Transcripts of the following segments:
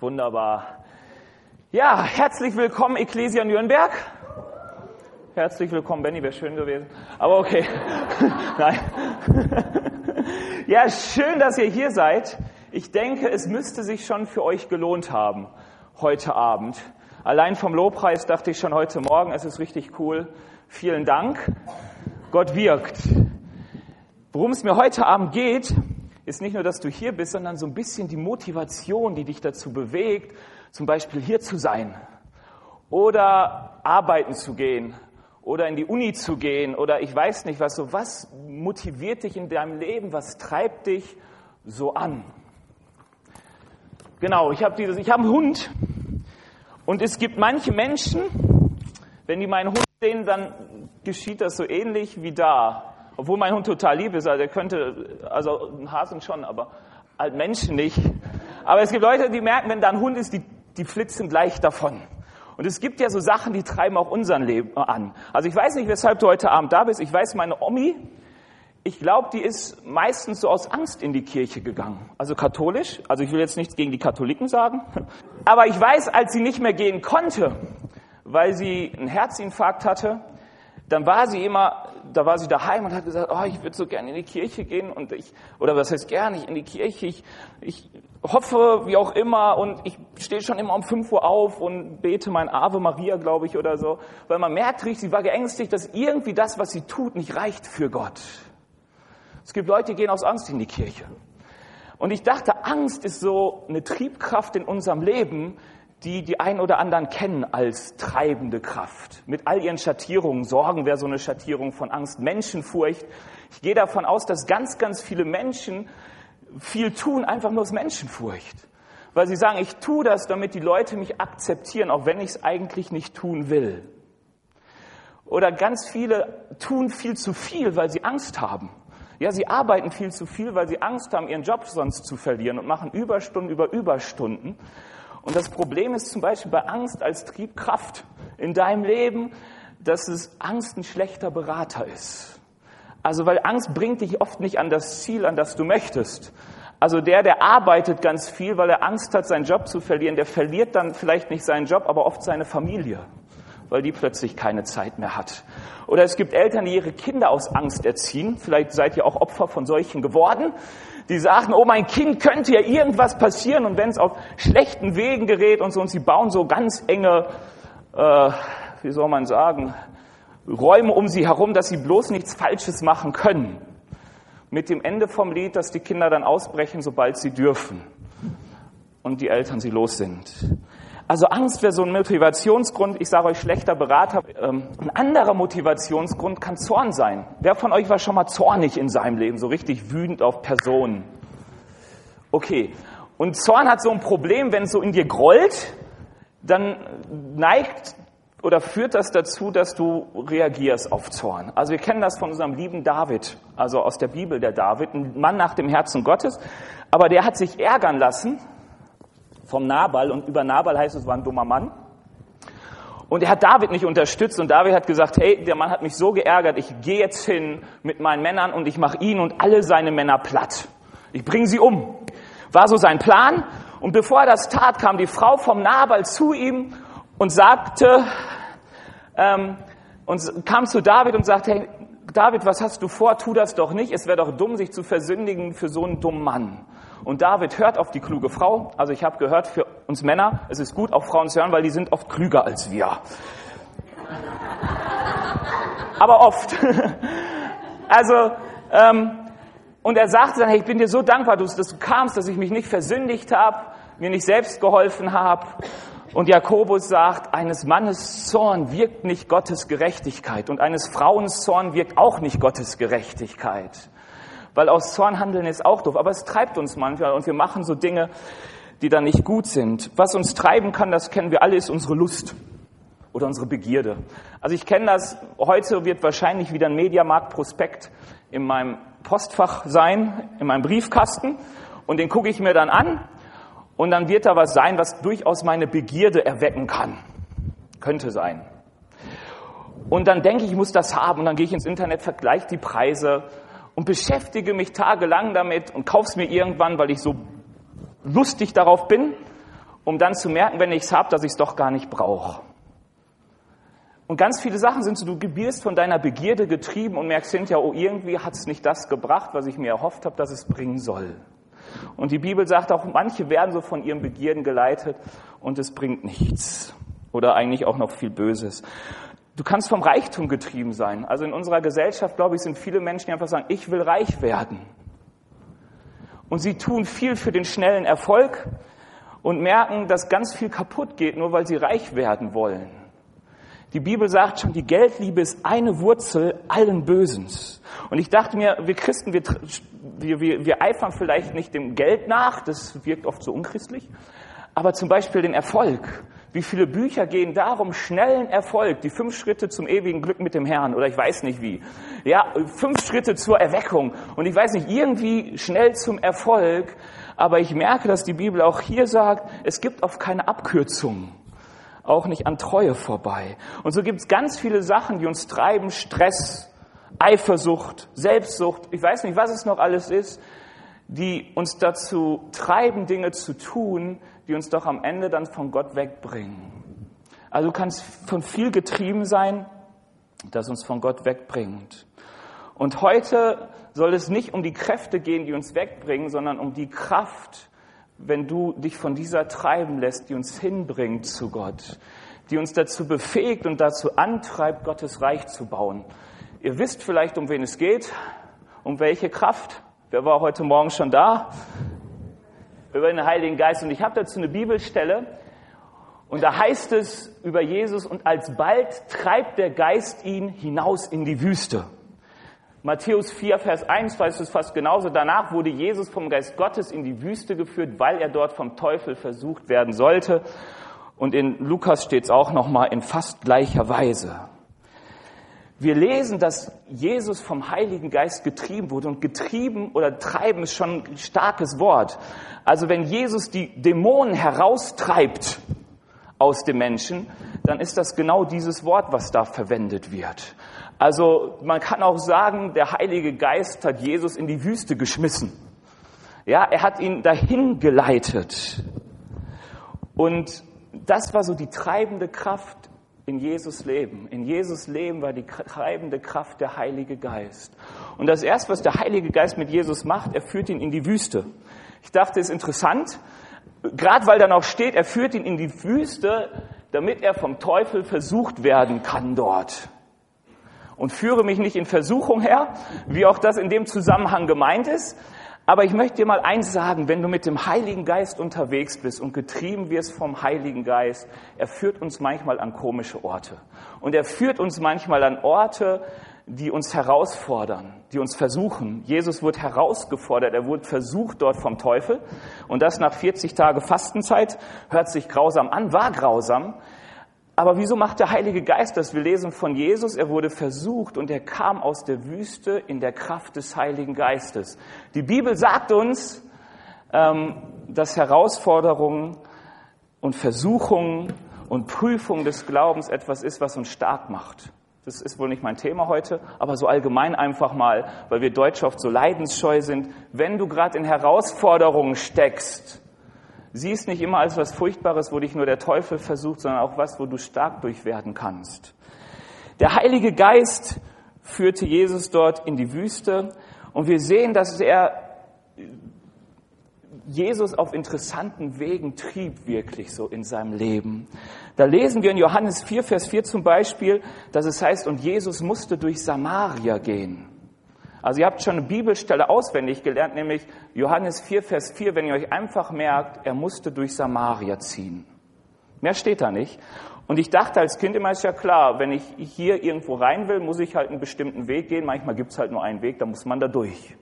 Wunderbar. Ja, herzlich willkommen, Ecclesia Nürnberg. Herzlich willkommen, Benny, wäre schön gewesen. Aber okay. Nein. ja, schön, dass ihr hier seid. Ich denke, es müsste sich schon für euch gelohnt haben, heute Abend. Allein vom Lobpreis dachte ich schon heute Morgen, es ist richtig cool. Vielen Dank. Gott wirkt. Worum es mir heute Abend geht, ist nicht nur, dass du hier bist, sondern so ein bisschen die Motivation, die dich dazu bewegt, zum Beispiel hier zu sein oder arbeiten zu gehen oder in die Uni zu gehen oder ich weiß nicht was. So was motiviert dich in deinem Leben? Was treibt dich so an? Genau, ich habe dieses, ich habe einen Hund und es gibt manche Menschen, wenn die meinen Hund sehen, dann geschieht das so ähnlich wie da. Obwohl mein Hund total lieb ist, also er könnte, also ein Hasen schon, aber halt Menschen nicht. Aber es gibt Leute, die merken, wenn da ein Hund ist, die, die flitzen gleich davon. Und es gibt ja so Sachen, die treiben auch unseren Leben an. Also ich weiß nicht, weshalb du heute Abend da bist. Ich weiß, meine Omi, ich glaube, die ist meistens so aus Angst in die Kirche gegangen. Also katholisch. Also ich will jetzt nichts gegen die Katholiken sagen. Aber ich weiß, als sie nicht mehr gehen konnte, weil sie einen Herzinfarkt hatte, dann war sie immer, da war sie daheim und hat gesagt, oh, ich würde so gerne in die Kirche gehen und ich, oder was heißt gerne nicht in die Kirche, ich, ich hoffe, wie auch immer und ich stehe schon immer um 5 Uhr auf und bete mein Ave Maria, glaube ich, oder so, weil man merkt richtig, sie war geängstigt, dass irgendwie das, was sie tut, nicht reicht für Gott. Es gibt Leute, die gehen aus Angst in die Kirche. Und ich dachte, Angst ist so eine Triebkraft in unserem Leben, die die ein oder anderen kennen als treibende Kraft. Mit all ihren Schattierungen. Sorgen wäre so eine Schattierung von Angst. Menschenfurcht. Ich gehe davon aus, dass ganz, ganz viele Menschen viel tun, einfach nur aus Menschenfurcht. Weil sie sagen, ich tue das, damit die Leute mich akzeptieren, auch wenn ich es eigentlich nicht tun will. Oder ganz viele tun viel zu viel, weil sie Angst haben. Ja, sie arbeiten viel zu viel, weil sie Angst haben, ihren Job sonst zu verlieren und machen Überstunden über Überstunden. Und das Problem ist zum Beispiel bei Angst als Triebkraft in deinem Leben, dass es Angst ein schlechter Berater ist. Also weil Angst bringt dich oft nicht an das Ziel, an das du möchtest. Also der, der arbeitet ganz viel, weil er Angst hat, seinen Job zu verlieren, der verliert dann vielleicht nicht seinen Job, aber oft seine Familie, weil die plötzlich keine Zeit mehr hat. Oder es gibt Eltern, die ihre Kinder aus Angst erziehen. Vielleicht seid ihr auch Opfer von solchen geworden die sagten, oh mein Kind könnte ja irgendwas passieren und wenn es auf schlechten Wegen gerät und so und sie bauen so ganz enge, äh, wie soll man sagen, Räume um sie herum, dass sie bloß nichts Falsches machen können. Mit dem Ende vom Lied, dass die Kinder dann ausbrechen, sobald sie dürfen und die Eltern sie los sind. Also Angst wäre so ein Motivationsgrund. Ich sage euch, schlechter Berater. Ähm, ein anderer Motivationsgrund kann Zorn sein. Wer von euch war schon mal zornig in seinem Leben, so richtig wütend auf Personen? Okay. Und Zorn hat so ein Problem, wenn es so in dir grollt, dann neigt oder führt das dazu, dass du reagierst auf Zorn. Also wir kennen das von unserem lieben David, also aus der Bibel der David, ein Mann nach dem Herzen Gottes, aber der hat sich ärgern lassen vom Nabal und über Nabal heißt es, war ein dummer Mann. Und er hat David nicht unterstützt und David hat gesagt, hey, der Mann hat mich so geärgert, ich gehe jetzt hin mit meinen Männern und ich mache ihn und alle seine Männer platt. Ich bringe sie um. War so sein Plan. Und bevor er das tat, kam die Frau vom Nabal zu ihm und sagte, ähm, und kam zu David und sagte, hey, David, was hast du vor? Tu das doch nicht. Es wäre doch dumm, sich zu versündigen für so einen dummen Mann. Und David hört auf die kluge Frau. Also ich habe gehört, für uns Männer, es ist gut, auf Frauen zu hören, weil die sind oft klüger als wir. Aber oft. also, ähm, und er sagte dann, hey, ich bin dir so dankbar, dass du kamst, dass ich mich nicht versündigt habe, mir nicht selbst geholfen habe. Und Jakobus sagt, eines Mannes Zorn wirkt nicht Gottes Gerechtigkeit und eines Frauens Zorn wirkt auch nicht Gottes Gerechtigkeit weil aus Zorn handeln ist auch doof, aber es treibt uns manchmal und wir machen so Dinge, die dann nicht gut sind. Was uns treiben kann, das kennen wir alle, ist unsere Lust oder unsere Begierde. Also ich kenne das, heute wird wahrscheinlich wieder ein Mediamarkt-Prospekt in meinem Postfach sein, in meinem Briefkasten und den gucke ich mir dann an und dann wird da was sein, was durchaus meine Begierde erwecken kann. Könnte sein. Und dann denke ich, ich muss das haben und dann gehe ich ins Internet, vergleiche die Preise und beschäftige mich tagelang damit und kauf's mir irgendwann, weil ich so lustig darauf bin. um dann zu merken, wenn ich es habe, dass ich es doch gar nicht brauche. Und ganz viele Sachen sind so, du gebierst von deiner Begierde getrieben und merkst hinterher, oh, irgendwie hat es nicht das gebracht, was ich mir erhofft habe, dass es bringen soll. Und die Bibel sagt auch, manche werden so von ihren Begierden geleitet und es bringt nichts. Oder eigentlich auch noch viel Böses. Du kannst vom Reichtum getrieben sein. Also in unserer Gesellschaft, glaube ich, sind viele Menschen, die einfach sagen, ich will reich werden. Und sie tun viel für den schnellen Erfolg und merken, dass ganz viel kaputt geht, nur weil sie reich werden wollen. Die Bibel sagt schon, die Geldliebe ist eine Wurzel allen Bösens. Und ich dachte mir, wir Christen, wir, wir, wir, eifern vielleicht nicht dem Geld nach, das wirkt oft so unchristlich, aber zum Beispiel den Erfolg. Wie viele Bücher gehen darum, schnellen Erfolg, die fünf Schritte zum ewigen Glück mit dem Herrn oder ich weiß nicht wie. Ja, fünf Schritte zur Erweckung und ich weiß nicht, irgendwie schnell zum Erfolg. Aber ich merke, dass die Bibel auch hier sagt, es gibt oft keine Abkürzung, auch nicht an Treue vorbei. Und so gibt es ganz viele Sachen, die uns treiben, Stress, Eifersucht, Selbstsucht, ich weiß nicht, was es noch alles ist, die uns dazu treiben, Dinge zu tun, die uns doch am Ende dann von Gott wegbringen. Also du kannst von viel getrieben sein, das uns von Gott wegbringt. Und heute soll es nicht um die Kräfte gehen, die uns wegbringen, sondern um die Kraft, wenn du dich von dieser treiben lässt, die uns hinbringt zu Gott, die uns dazu befähigt und dazu antreibt, Gottes Reich zu bauen. Ihr wisst vielleicht, um wen es geht, um welche Kraft. Wer war heute Morgen schon da? Über den Heiligen Geist. Und ich habe dazu eine Bibelstelle. Und da heißt es über Jesus, und alsbald treibt der Geist ihn hinaus in die Wüste. Matthäus 4, Vers 1 weiß es fast genauso. Danach wurde Jesus vom Geist Gottes in die Wüste geführt, weil er dort vom Teufel versucht werden sollte. Und in Lukas steht es auch nochmal in fast gleicher Weise. Wir lesen, dass Jesus vom Heiligen Geist getrieben wurde und getrieben oder treiben ist schon ein starkes Wort. Also wenn Jesus die Dämonen heraustreibt aus dem Menschen, dann ist das genau dieses Wort, was da verwendet wird. Also man kann auch sagen, der Heilige Geist hat Jesus in die Wüste geschmissen. Ja, er hat ihn dahin geleitet. Und das war so die treibende Kraft in Jesus Leben. In Jesus Leben war die treibende Kraft der Heilige Geist. Und das erste, was der Heilige Geist mit Jesus macht, er führt ihn in die Wüste. Ich dachte, es ist interessant, gerade weil da noch steht, er führt ihn in die Wüste, damit er vom Teufel versucht werden kann dort. Und führe mich nicht in Versuchung her, wie auch das in dem Zusammenhang gemeint ist, aber ich möchte dir mal eins sagen, wenn du mit dem Heiligen Geist unterwegs bist und getrieben wirst vom Heiligen Geist, er führt uns manchmal an komische Orte. Und er führt uns manchmal an Orte, die uns herausfordern, die uns versuchen. Jesus wurde herausgefordert, er wurde versucht dort vom Teufel. Und das nach 40 Tage Fastenzeit hört sich grausam an, war grausam. Aber wieso macht der Heilige Geist das? Wir lesen von Jesus, er wurde versucht und er kam aus der Wüste in der Kraft des Heiligen Geistes. Die Bibel sagt uns, ähm, dass Herausforderungen und Versuchungen und Prüfungen des Glaubens etwas ist, was uns stark macht. Das ist wohl nicht mein Thema heute, aber so allgemein einfach mal, weil wir Deutsche oft so leidensscheu sind. Wenn du gerade in Herausforderungen steckst, Sieh es nicht immer als was Furchtbares, wo dich nur der Teufel versucht, sondern auch was, wo du stark durch werden kannst. Der Heilige Geist führte Jesus dort in die Wüste und wir sehen, dass er Jesus auf interessanten Wegen trieb wirklich so in seinem Leben. Da lesen wir in Johannes 4, Vers 4 zum Beispiel, dass es heißt, und Jesus musste durch Samaria gehen. Also ihr habt schon eine Bibelstelle auswendig gelernt, nämlich Johannes 4, Vers 4, wenn ihr euch einfach merkt, er musste durch Samaria ziehen. Mehr steht da nicht. Und ich dachte als Kind immer, ist ja klar, wenn ich hier irgendwo rein will, muss ich halt einen bestimmten Weg gehen. Manchmal gibt es halt nur einen Weg, da muss man da durch.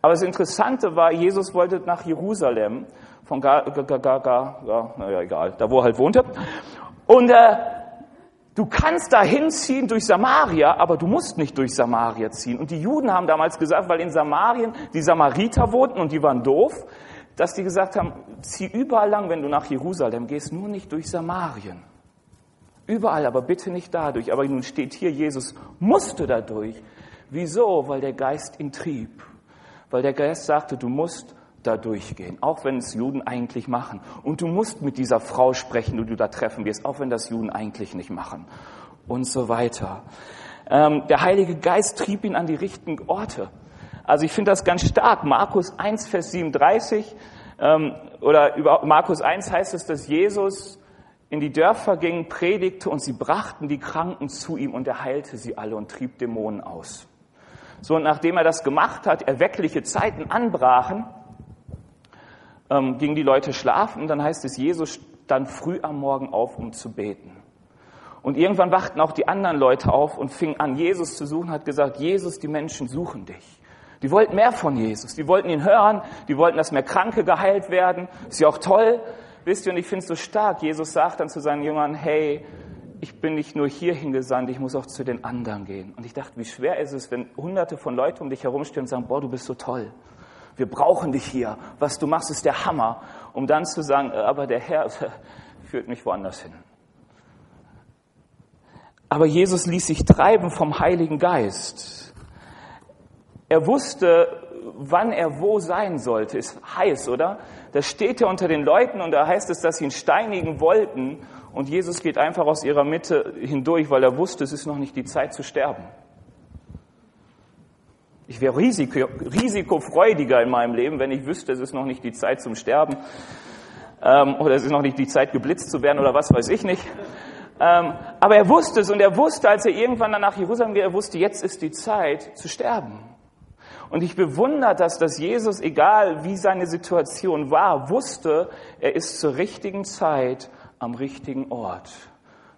Aber das Interessante war, Jesus wollte nach Jerusalem, von Gar, Gar, Gar, Gar ja, naja, egal, da wo er halt wohnte. Und äh, Du kannst da hinziehen durch Samaria, aber du musst nicht durch Samaria ziehen. Und die Juden haben damals gesagt, weil in Samarien die Samariter wohnten und die waren doof, dass die gesagt haben, zieh überall lang, wenn du nach Jerusalem gehst, nur nicht durch Samarien. Überall, aber bitte nicht dadurch. Aber nun steht hier, Jesus musste dadurch. Wieso? Weil der Geist ihn trieb. Weil der Geist sagte, du musst da durchgehen, auch wenn es Juden eigentlich machen. Und du musst mit dieser Frau sprechen, die du da treffen wirst, auch wenn das Juden eigentlich nicht machen. Und so weiter. Ähm, der Heilige Geist trieb ihn an die richtigen Orte. Also ich finde das ganz stark. Markus 1, Vers 37 ähm, oder über Markus 1 heißt es, dass Jesus in die Dörfer ging, predigte und sie brachten die Kranken zu ihm und er heilte sie alle und trieb Dämonen aus. So, und nachdem er das gemacht hat, erweckliche Zeiten anbrachen, ähm, gingen die Leute schlafen dann heißt es, Jesus stand früh am Morgen auf, um zu beten. Und irgendwann wachten auch die anderen Leute auf und fingen an, Jesus zu suchen, hat gesagt, Jesus, die Menschen suchen dich. Die wollten mehr von Jesus. Die wollten ihn hören. Die wollten, dass mehr Kranke geheilt werden. Ist ja auch toll. Wisst ihr, und ich finde es so stark. Jesus sagt dann zu seinen Jüngern, hey, ich bin nicht nur hier hingesandt, ich muss auch zu den anderen gehen. Und ich dachte, wie schwer ist es, wenn hunderte von Leuten um dich herumstehen und sagen, boah, du bist so toll. Wir brauchen dich hier. Was du machst, ist der Hammer. Um dann zu sagen, äh, aber der Herr führt mich woanders hin. Aber Jesus ließ sich treiben vom Heiligen Geist. Er wusste, wann er wo sein sollte. Ist heiß, oder? Da steht er unter den Leuten und da heißt es, dass sie ihn steinigen wollten. Und Jesus geht einfach aus ihrer Mitte hindurch, weil er wusste, es ist noch nicht die Zeit zu sterben. Ich wäre risiko, risikofreudiger in meinem Leben, wenn ich wüsste, es ist noch nicht die Zeit zum Sterben ähm, oder es ist noch nicht die Zeit, geblitzt zu werden oder was weiß ich nicht. Ähm, aber er wusste es und er wusste, als er irgendwann dann nach Jerusalem ging, er wusste, jetzt ist die Zeit zu sterben. Und ich bewundere das, dass Jesus, egal wie seine Situation war, wusste, er ist zur richtigen Zeit am richtigen Ort.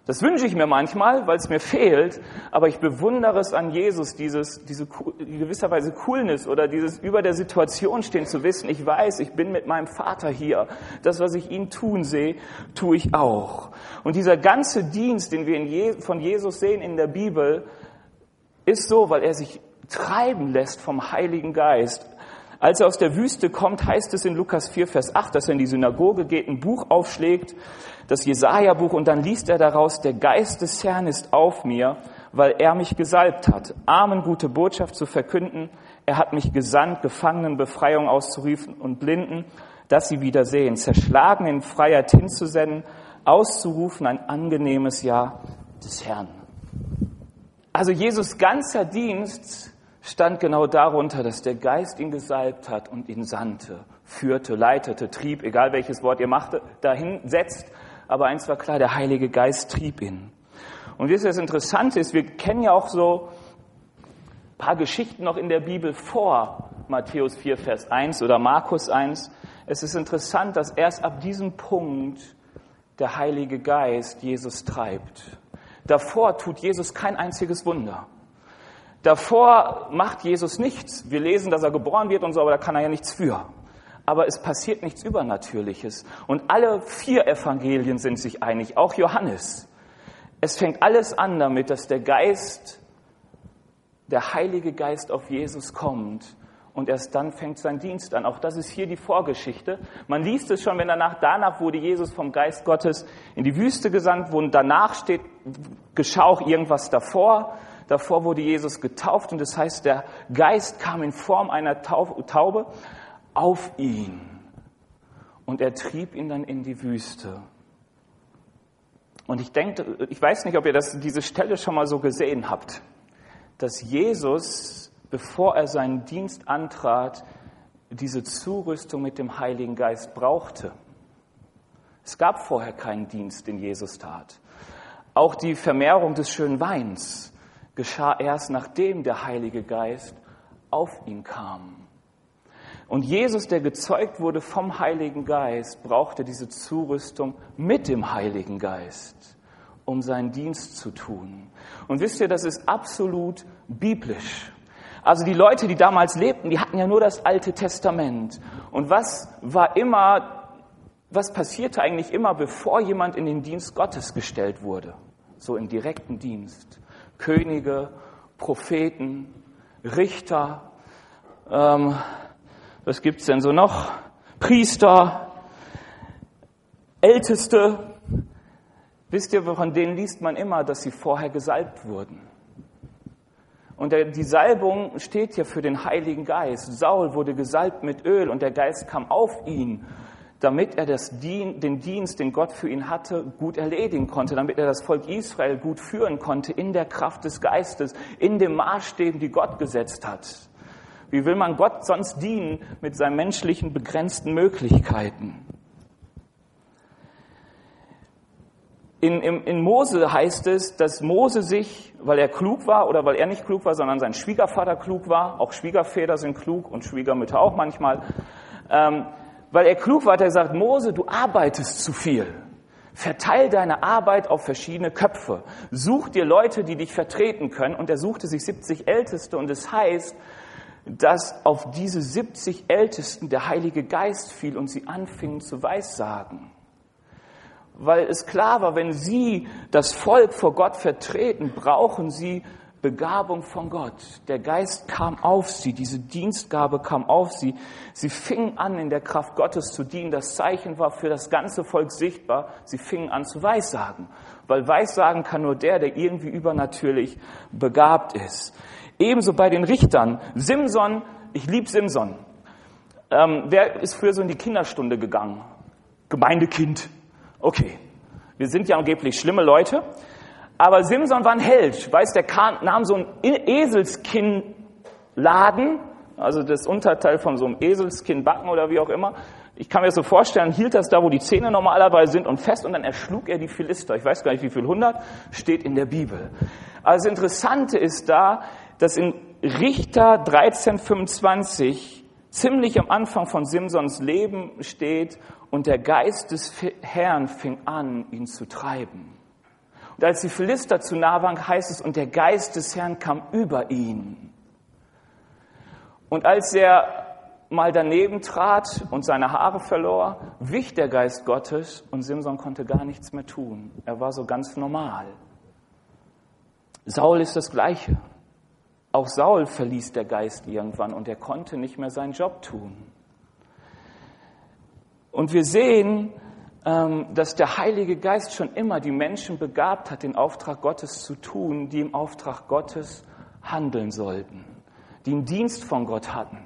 Das wünsche ich mir manchmal, weil es mir fehlt, aber ich bewundere es an Jesus, dieses, diese gewisserweise Coolness oder dieses über der Situation stehen zu wissen, ich weiß, ich bin mit meinem Vater hier. Das, was ich ihn tun sehe, tue ich auch. Und dieser ganze Dienst, den wir Je von Jesus sehen in der Bibel, ist so, weil er sich treiben lässt vom Heiligen Geist. Als er aus der Wüste kommt, heißt es in Lukas 4, Vers 8, dass er in die Synagoge geht, ein Buch aufschlägt, das Jesaja-Buch, und dann liest er daraus, der Geist des Herrn ist auf mir, weil er mich gesalbt hat, Armen gute Botschaft zu verkünden. Er hat mich gesandt, Gefangenen Befreiung auszurufen und Blinden, dass sie wieder sehen, zerschlagen in Freiheit hinzusenden, auszurufen ein angenehmes Jahr des Herrn. Also Jesus ganzer Dienst stand genau darunter, dass der Geist ihn gesalbt hat und ihn sandte, führte, leitete, trieb, egal welches Wort ihr macht, dahin setzt. Aber eins war klar, der Heilige Geist trieb ihn. Und wisst ihr, das Interessante ist, wir kennen ja auch so ein paar Geschichten noch in der Bibel vor Matthäus 4, Vers 1 oder Markus 1. Es ist interessant, dass erst ab diesem Punkt der Heilige Geist Jesus treibt. Davor tut Jesus kein einziges Wunder. Davor macht Jesus nichts. Wir lesen, dass er geboren wird und so, aber da kann er ja nichts für. Aber es passiert nichts Übernatürliches. Und alle vier Evangelien sind sich einig, auch Johannes. Es fängt alles an damit, dass der Geist, der Heilige Geist auf Jesus kommt und erst dann fängt sein Dienst an. Auch das ist hier die Vorgeschichte. Man liest es schon, wenn danach, danach wurde Jesus vom Geist Gottes in die Wüste gesandt, wo danach steht, geschah auch irgendwas davor. Davor wurde Jesus getauft und das heißt, der Geist kam in Form einer Taube auf ihn und er trieb ihn dann in die Wüste. Und ich denke, ich weiß nicht, ob ihr das, diese Stelle schon mal so gesehen habt, dass Jesus, bevor er seinen Dienst antrat, diese Zurüstung mit dem Heiligen Geist brauchte. Es gab vorher keinen Dienst, den Jesus tat. Auch die Vermehrung des schönen Weins geschah erst nachdem der Heilige Geist auf ihn kam. Und Jesus, der gezeugt wurde vom Heiligen Geist, brauchte diese Zurüstung mit dem Heiligen Geist, um seinen Dienst zu tun. Und wisst ihr, das ist absolut biblisch. Also die Leute, die damals lebten, die hatten ja nur das Alte Testament. Und was war immer, was passierte eigentlich immer, bevor jemand in den Dienst Gottes gestellt wurde? So im direkten Dienst. Könige, Propheten, Richter, ähm, was gibt's denn so noch? Priester, Älteste. Wisst ihr, von denen liest man immer, dass sie vorher gesalbt wurden. Und der, die Salbung steht hier für den Heiligen Geist. Saul wurde gesalbt mit Öl und der Geist kam auf ihn, damit er das den Dienst, den Gott für ihn hatte, gut erledigen konnte, damit er das Volk Israel gut führen konnte in der Kraft des Geistes, in den Maßstäben, die Gott gesetzt hat. Wie will man Gott sonst dienen mit seinen menschlichen begrenzten Möglichkeiten? In, in, in Mose heißt es, dass Mose sich, weil er klug war oder weil er nicht klug war, sondern sein Schwiegervater klug war, auch Schwiegerväter sind klug und Schwiegermütter auch manchmal, ähm, weil er klug war, hat er gesagt, Mose, du arbeitest zu viel. Verteil deine Arbeit auf verschiedene Köpfe. Such dir Leute, die dich vertreten können. Und er suchte sich 70 Älteste. Und es heißt, dass auf diese 70 Ältesten der Heilige Geist fiel und sie anfingen zu weissagen weil es klar war, wenn sie das Volk vor Gott vertreten, brauchen sie Begabung von Gott. Der Geist kam auf sie, diese Dienstgabe kam auf sie. Sie fingen an, in der Kraft Gottes zu dienen. Das Zeichen war für das ganze Volk sichtbar. Sie fingen an zu Weissagen, weil Weissagen kann nur der, der irgendwie übernatürlich begabt ist. Ebenso bei den Richtern. Simson, ich lieb Simson. Ähm, wer ist früher so in die Kinderstunde gegangen? Gemeindekind. Okay, wir sind ja angeblich schlimme Leute, aber Simson war ein Held. Weiß, der nahm so einen Eselskinnladen, also das Unterteil von so einem Eselskinnbacken oder wie auch immer. Ich kann mir das so vorstellen, hielt das da, wo die Zähne normalerweise sind und fest und dann erschlug er die Philister. Ich weiß gar nicht, wie viel hundert, steht in der Bibel. Also das Interessante ist da, dass in Richter 1325 ziemlich am Anfang von Simsons Leben steht und der Geist des Herrn fing an, ihn zu treiben. Und als die Philister zu nah waren, heißt es, und der Geist des Herrn kam über ihn. Und als er mal daneben trat und seine Haare verlor, wich der Geist Gottes und Simson konnte gar nichts mehr tun. Er war so ganz normal. Saul ist das Gleiche. Auch Saul verließ der Geist irgendwann und er konnte nicht mehr seinen Job tun. Und wir sehen, dass der Heilige Geist schon immer die Menschen begabt hat, den Auftrag Gottes zu tun, die im Auftrag Gottes handeln sollten, die einen Dienst von Gott hatten.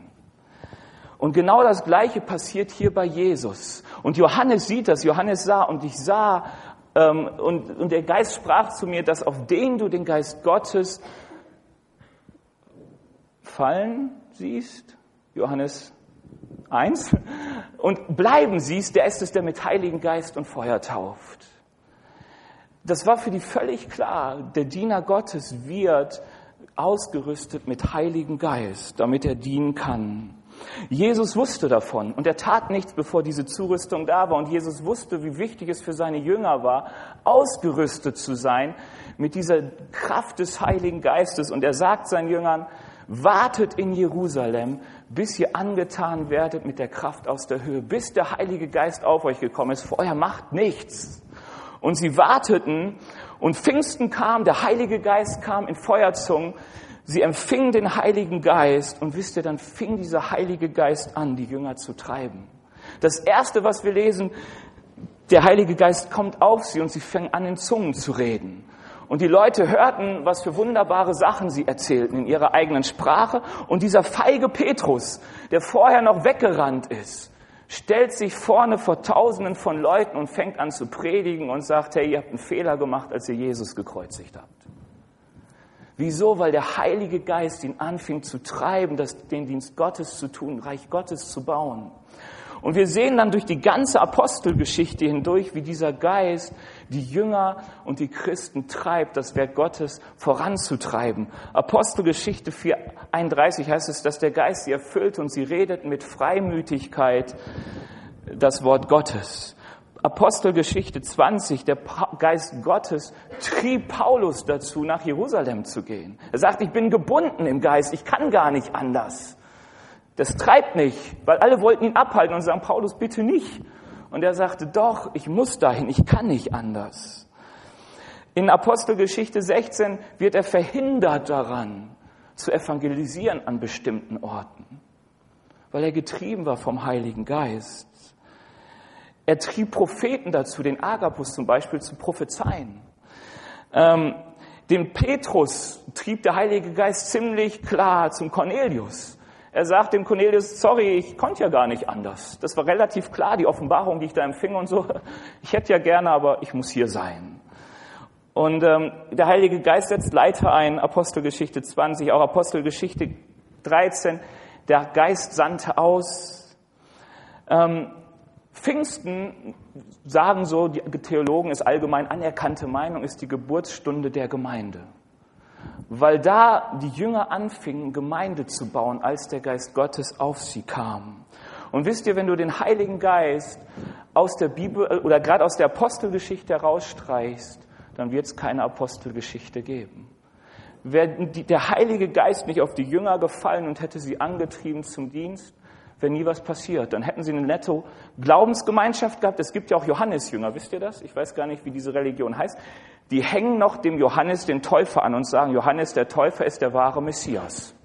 Und genau das Gleiche passiert hier bei Jesus. Und Johannes sieht das, Johannes sah und ich sah, ähm, und, und der Geist sprach zu mir, dass auf den du den Geist Gottes fallen siehst. Johannes 1. Und bleiben siehst, der ist es, der mit Heiligen Geist und Feuer tauft. Das war für die völlig klar. Der Diener Gottes wird ausgerüstet mit Heiligen Geist, damit er dienen kann. Jesus wusste davon und er tat nichts, bevor diese Zurüstung da war. Und Jesus wusste, wie wichtig es für seine Jünger war, ausgerüstet zu sein mit dieser Kraft des Heiligen Geistes. Und er sagt seinen Jüngern, wartet in Jerusalem, bis ihr angetan werdet mit der Kraft aus der Höhe, bis der Heilige Geist auf euch gekommen ist. Vorher macht nichts. Und sie warteten und Pfingsten kam, der Heilige Geist kam in Feuerzungen. Sie empfingen den Heiligen Geist und wisst ihr, dann fing dieser Heilige Geist an, die Jünger zu treiben. Das erste, was wir lesen, der Heilige Geist kommt auf sie und sie fangen an, in Zungen zu reden. Und die Leute hörten, was für wunderbare Sachen sie erzählten in ihrer eigenen Sprache. Und dieser feige Petrus, der vorher noch weggerannt ist, stellt sich vorne vor Tausenden von Leuten und fängt an zu predigen und sagt, hey, ihr habt einen Fehler gemacht, als ihr Jesus gekreuzigt habt. Wieso? Weil der Heilige Geist ihn anfing zu treiben, das, den Dienst Gottes zu tun, Reich Gottes zu bauen. Und wir sehen dann durch die ganze Apostelgeschichte hindurch, wie dieser Geist die Jünger und die Christen treibt, das Werk Gottes voranzutreiben. Apostelgeschichte 4.31 heißt es, dass der Geist sie erfüllt und sie redet mit Freimütigkeit das Wort Gottes. Apostelgeschichte 20, der Geist Gottes trieb Paulus dazu, nach Jerusalem zu gehen. Er sagt, ich bin gebunden im Geist, ich kann gar nicht anders. Das treibt nicht, weil alle wollten ihn abhalten und sagen, Paulus, bitte nicht. Und er sagte, doch, ich muss dahin, ich kann nicht anders. In Apostelgeschichte 16 wird er verhindert daran, zu evangelisieren an bestimmten Orten, weil er getrieben war vom Heiligen Geist. Er trieb Propheten dazu, den Agapus zum Beispiel, zu prophezeien. Ähm, Den Petrus trieb der Heilige Geist ziemlich klar zum Cornelius. Er sagt dem Cornelius, sorry, ich konnte ja gar nicht anders. Das war relativ klar, die Offenbarung, die ich da empfing und so. Ich hätte ja gerne, aber ich muss hier sein. Und ähm, der Heilige Geist setzt Leiter ein, Apostelgeschichte 20, auch Apostelgeschichte 13. Der Geist sandte aus. Ähm, Pfingsten, sagen so die Theologen, ist allgemein anerkannte Meinung, ist die Geburtsstunde der Gemeinde weil da die Jünger anfingen, Gemeinde zu bauen, als der Geist Gottes auf sie kam. Und wisst ihr, wenn du den Heiligen Geist aus der Bibel oder gerade aus der Apostelgeschichte herausstreichst, dann wird es keine Apostelgeschichte geben. Wäre der Heilige Geist nicht auf die Jünger gefallen und hätte sie angetrieben zum Dienst, wäre nie was passiert. Dann hätten sie eine netto Glaubensgemeinschaft gehabt. Es gibt ja auch Johannesjünger, wisst ihr das? Ich weiß gar nicht, wie diese Religion heißt die hängen noch dem Johannes den Täufer an und sagen, Johannes der Täufer ist der wahre Messias.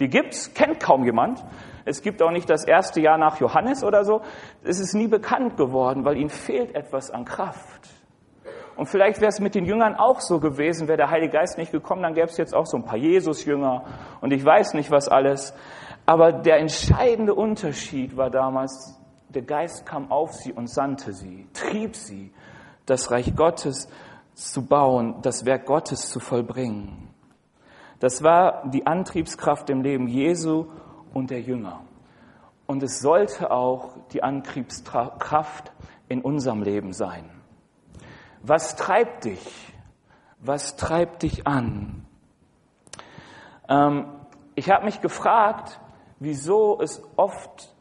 Die gibt's, kennt kaum jemand. Es gibt auch nicht das erste Jahr nach Johannes oder so. Es ist nie bekannt geworden, weil ihnen fehlt etwas an Kraft. Und vielleicht wäre es mit den Jüngern auch so gewesen, wäre der Heilige Geist nicht gekommen, dann gäbe es jetzt auch so ein paar Jesus-Jünger und ich weiß nicht was alles. Aber der entscheidende Unterschied war damals, der Geist kam auf sie und sandte sie, trieb sie, das Reich Gottes zu bauen, das Werk Gottes zu vollbringen. Das war die Antriebskraft im Leben Jesu und der Jünger. Und es sollte auch die Antriebskraft in unserem Leben sein. Was treibt dich? Was treibt dich an? Ähm, ich habe mich gefragt, wieso es oft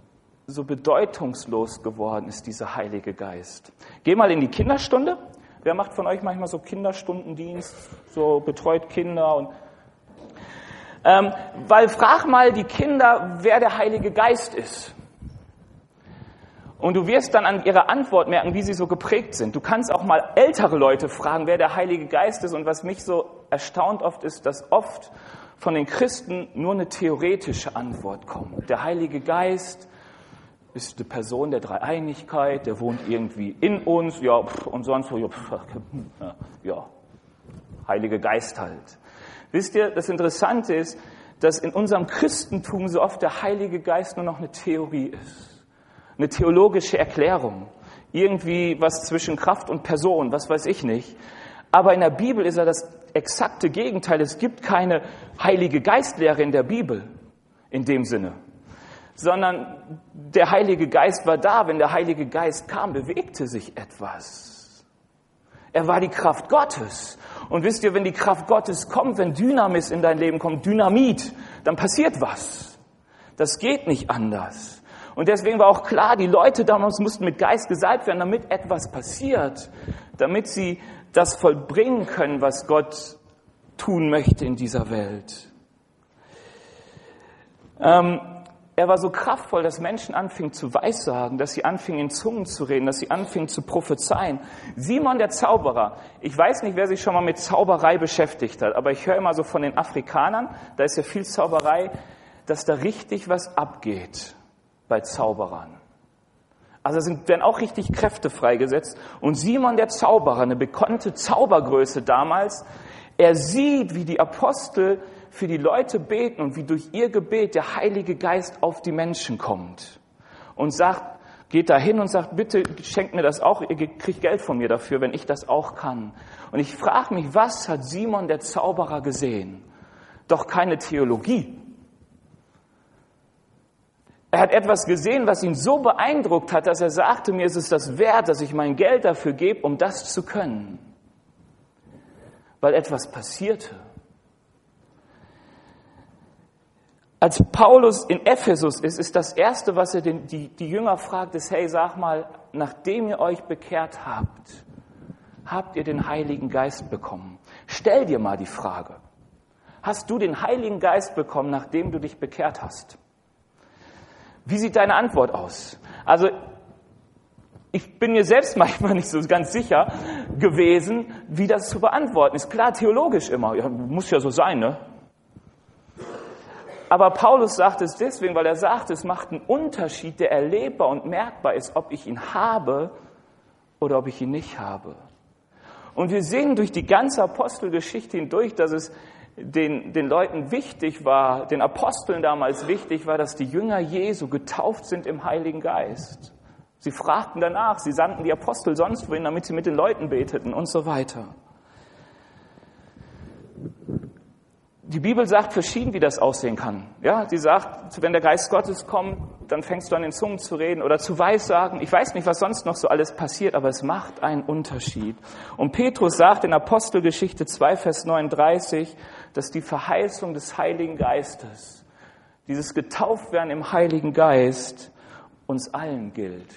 so bedeutungslos geworden ist, dieser Heilige Geist. Geh mal in die Kinderstunde Wer macht von euch manchmal so Kinderstundendienst, so betreut Kinder und ähm, weil frag mal die Kinder, wer der Heilige Geist ist. Und du wirst dann an ihrer Antwort merken, wie sie so geprägt sind. Du kannst auch mal ältere Leute fragen, wer der Heilige Geist ist. Und was mich so erstaunt oft ist, dass oft von den Christen nur eine theoretische Antwort kommt. Der Heilige Geist ist eine Person der Dreieinigkeit, der wohnt irgendwie in uns, ja, und sonst so, ja, ja, Heilige Geist halt. Wisst ihr, das Interessante ist, dass in unserem Christentum so oft der Heilige Geist nur noch eine Theorie ist. Eine theologische Erklärung. Irgendwie was zwischen Kraft und Person, was weiß ich nicht. Aber in der Bibel ist er das exakte Gegenteil. Es gibt keine Heilige Geistlehre in der Bibel in dem Sinne sondern der Heilige Geist war da. Wenn der Heilige Geist kam, bewegte sich etwas. Er war die Kraft Gottes. Und wisst ihr, wenn die Kraft Gottes kommt, wenn Dynamis in dein Leben kommt, Dynamit, dann passiert was. Das geht nicht anders. Und deswegen war auch klar, die Leute damals mussten mit Geist gesalbt werden, damit etwas passiert, damit sie das vollbringen können, was Gott tun möchte in dieser Welt. Ähm, er war so kraftvoll, dass Menschen anfingen zu weissagen, dass sie anfingen in Zungen zu reden, dass sie anfingen zu prophezeien. Simon der Zauberer, ich weiß nicht, wer sich schon mal mit Zauberei beschäftigt hat, aber ich höre immer so von den Afrikanern, da ist ja viel Zauberei, dass da richtig was abgeht bei Zauberern. Also sind, werden auch richtig Kräfte freigesetzt. Und Simon der Zauberer, eine bekannte Zaubergröße damals, er sieht, wie die Apostel für die Leute beten und wie durch ihr Gebet der Heilige Geist auf die Menschen kommt und sagt, geht da hin und sagt, bitte schenkt mir das auch, ihr kriegt Geld von mir dafür, wenn ich das auch kann. Und ich frage mich, was hat Simon der Zauberer gesehen? Doch keine Theologie. Er hat etwas gesehen, was ihn so beeindruckt hat, dass er sagte, mir ist es das wert, dass ich mein Geld dafür gebe, um das zu können. Weil etwas passierte. Als Paulus in Ephesus ist, ist das Erste, was er den, die, die Jünger fragt, ist, hey, sag mal, nachdem ihr euch bekehrt habt, habt ihr den Heiligen Geist bekommen? Stell dir mal die Frage. Hast du den Heiligen Geist bekommen, nachdem du dich bekehrt hast? Wie sieht deine Antwort aus? Also, ich bin mir selbst manchmal nicht so ganz sicher gewesen, wie das zu beantworten ist. Klar, theologisch immer. Ja, muss ja so sein, ne? Aber Paulus sagt es deswegen, weil er sagt, es macht einen Unterschied, der erlebbar und merkbar ist, ob ich ihn habe oder ob ich ihn nicht habe. Und wir sehen durch die ganze Apostelgeschichte hindurch, dass es den, den Leuten wichtig war, den Aposteln damals wichtig war, dass die Jünger Jesu getauft sind im Heiligen Geist. Sie fragten danach, sie sandten die Apostel sonst wohin, damit sie mit den Leuten beteten und so weiter. Die Bibel sagt verschieden, wie das aussehen kann. Ja, sie sagt, wenn der Geist Gottes kommt, dann fängst du an in Zungen zu reden oder zu Weissagen. Ich weiß nicht, was sonst noch so alles passiert, aber es macht einen Unterschied. Und Petrus sagt in Apostelgeschichte 2, Vers 39, dass die Verheißung des Heiligen Geistes, dieses Getauftwerden im Heiligen Geist, uns allen gilt.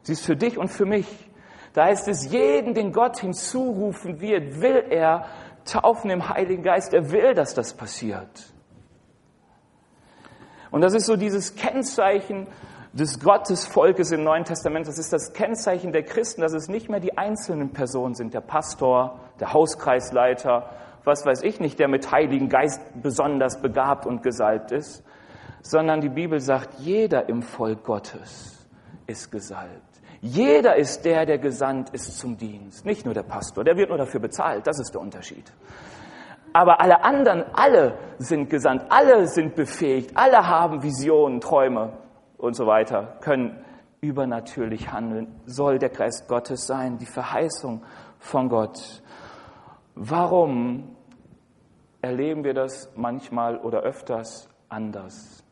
Sie ist für dich und für mich. Da heißt es, jeden, den Gott hinzurufen wird, will er taufen im Heiligen Geist. Er will, dass das passiert. Und das ist so dieses Kennzeichen des Gottesvolkes im Neuen Testament. Das ist das Kennzeichen der Christen, dass es nicht mehr die einzelnen Personen sind, der Pastor, der Hauskreisleiter, was weiß ich nicht, der mit Heiligen Geist besonders begabt und gesalbt ist, sondern die Bibel sagt, jeder im Volk Gottes ist gesalbt. Jeder ist der, der gesandt ist zum Dienst. Nicht nur der Pastor, der wird nur dafür bezahlt, das ist der Unterschied. Aber alle anderen, alle sind gesandt, alle sind befähigt, alle haben Visionen, Träume und so weiter, können übernatürlich handeln. Soll der Geist Gottes sein, die Verheißung von Gott. Warum erleben wir das manchmal oder öfters anders?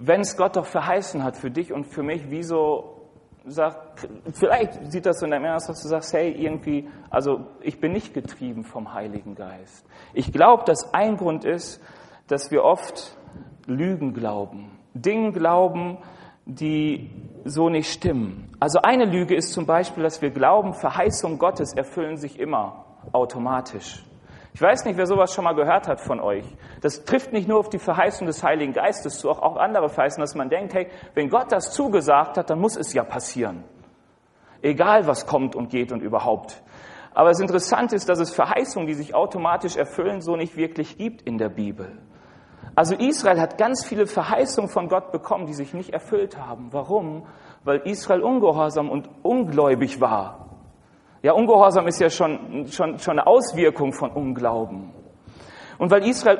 Wenn es Gott doch verheißen hat für dich und für mich, wieso sagt, vielleicht sieht das so in deinem Ernst, dass du sagst, hey, irgendwie, also ich bin nicht getrieben vom Heiligen Geist. Ich glaube, dass ein Grund ist, dass wir oft Lügen glauben, Dinge glauben, die so nicht stimmen. Also eine Lüge ist zum Beispiel, dass wir glauben, Verheißungen Gottes erfüllen sich immer automatisch. Ich weiß nicht, wer sowas schon mal gehört hat von euch. Das trifft nicht nur auf die Verheißung des Heiligen Geistes zu, auch, auch andere Verheißungen, dass man denkt, hey, wenn Gott das zugesagt hat, dann muss es ja passieren. Egal, was kommt und geht und überhaupt. Aber das Interessante ist, dass es Verheißungen, die sich automatisch erfüllen, so nicht wirklich gibt in der Bibel. Also Israel hat ganz viele Verheißungen von Gott bekommen, die sich nicht erfüllt haben. Warum? Weil Israel ungehorsam und ungläubig war. Ja, Ungehorsam ist ja schon, schon, schon eine Auswirkung von Unglauben. Und weil Israel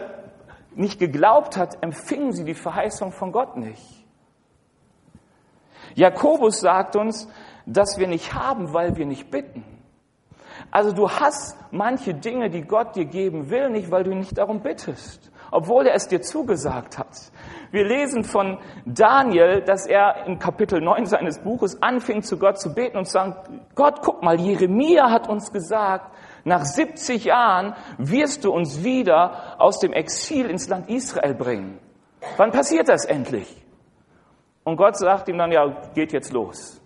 nicht geglaubt hat, empfingen sie die Verheißung von Gott nicht. Jakobus sagt uns, dass wir nicht haben, weil wir nicht bitten. Also du hast manche Dinge, die Gott dir geben will, nicht, weil du nicht darum bittest, obwohl er es dir zugesagt hat. Wir lesen von Daniel, dass er in Kapitel 9 seines Buches anfing, zu Gott zu beten und zu sagen, Gott, guck mal, Jeremia hat uns gesagt, nach 70 Jahren wirst du uns wieder aus dem Exil ins Land Israel bringen. Wann passiert das endlich? Und Gott sagt ihm dann, ja, geht jetzt los.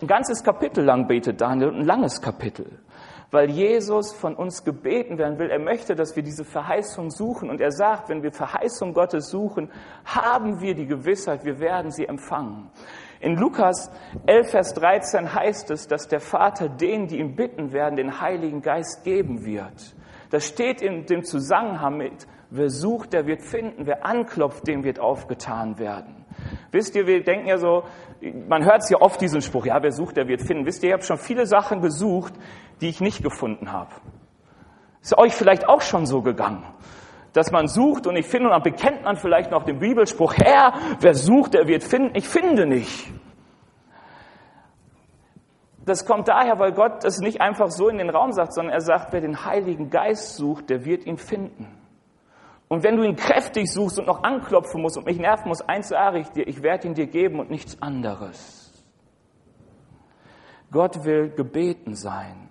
Ein ganzes Kapitel lang betet Daniel, ein langes Kapitel weil Jesus von uns gebeten werden will. Er möchte, dass wir diese Verheißung suchen. Und er sagt, wenn wir Verheißung Gottes suchen, haben wir die Gewissheit, wir werden sie empfangen. In Lukas 11, Vers 13 heißt es, dass der Vater denen, die ihn bitten werden, den Heiligen Geist geben wird. Das steht in dem Zusammenhang mit, wer sucht, der wird finden, wer anklopft, dem wird aufgetan werden. Wisst ihr, wir denken ja so, man hört es ja oft diesen Spruch, ja, wer sucht, der wird finden. Wisst ihr, ich habe schon viele Sachen gesucht, die ich nicht gefunden habe. Ist euch vielleicht auch schon so gegangen, dass man sucht und ich finde und dann bekennt man vielleicht noch den Bibelspruch, Herr, wer sucht, der wird finden. Ich finde nicht. Das kommt daher, weil Gott es nicht einfach so in den Raum sagt, sondern er sagt, wer den Heiligen Geist sucht, der wird ihn finden. Und wenn du ihn kräftig suchst und noch anklopfen musst und mich nerven musst, eins sage ich dir, ich werde ihn dir geben und nichts anderes. Gott will gebeten sein.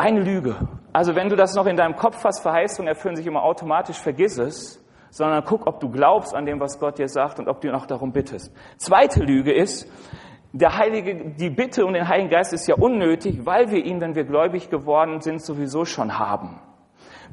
Eine Lüge. Also wenn du das noch in deinem Kopf hast, Verheißungen erfüllen sich immer automatisch, vergiss es, sondern guck, ob du glaubst an dem, was Gott dir sagt und ob du noch darum bittest. Zweite Lüge ist, der Heilige, die Bitte um den Heiligen Geist ist ja unnötig, weil wir ihn, wenn wir gläubig geworden sind, sowieso schon haben.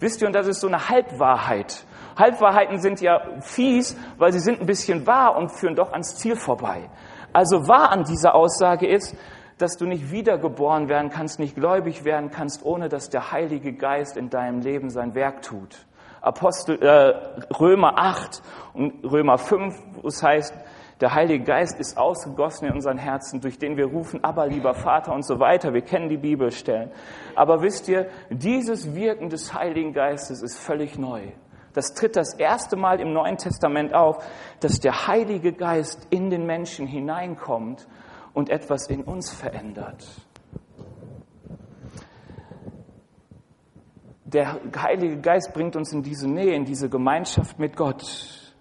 Wisst ihr, und das ist so eine Halbwahrheit. Halbwahrheiten sind ja fies, weil sie sind ein bisschen wahr und führen doch ans Ziel vorbei. Also wahr an dieser Aussage ist, dass du nicht wiedergeboren werden kannst, nicht gläubig werden kannst, ohne dass der Heilige Geist in deinem Leben sein Werk tut. Apostel, äh, Römer 8 und Römer 5, wo es heißt, Der Heilige Geist ist ausgegossen in unseren Herzen, durch den wir rufen, aber lieber Vater und so weiter. Wir kennen die Bibelstellen. Aber wisst ihr, dieses Wirken des Heiligen Geistes ist völlig neu. Das tritt das erste Mal im Neuen Testament auf, dass der Heilige Geist in den Menschen hineinkommt und etwas in uns verändert. Der Heilige Geist bringt uns in diese Nähe, in diese Gemeinschaft mit Gott.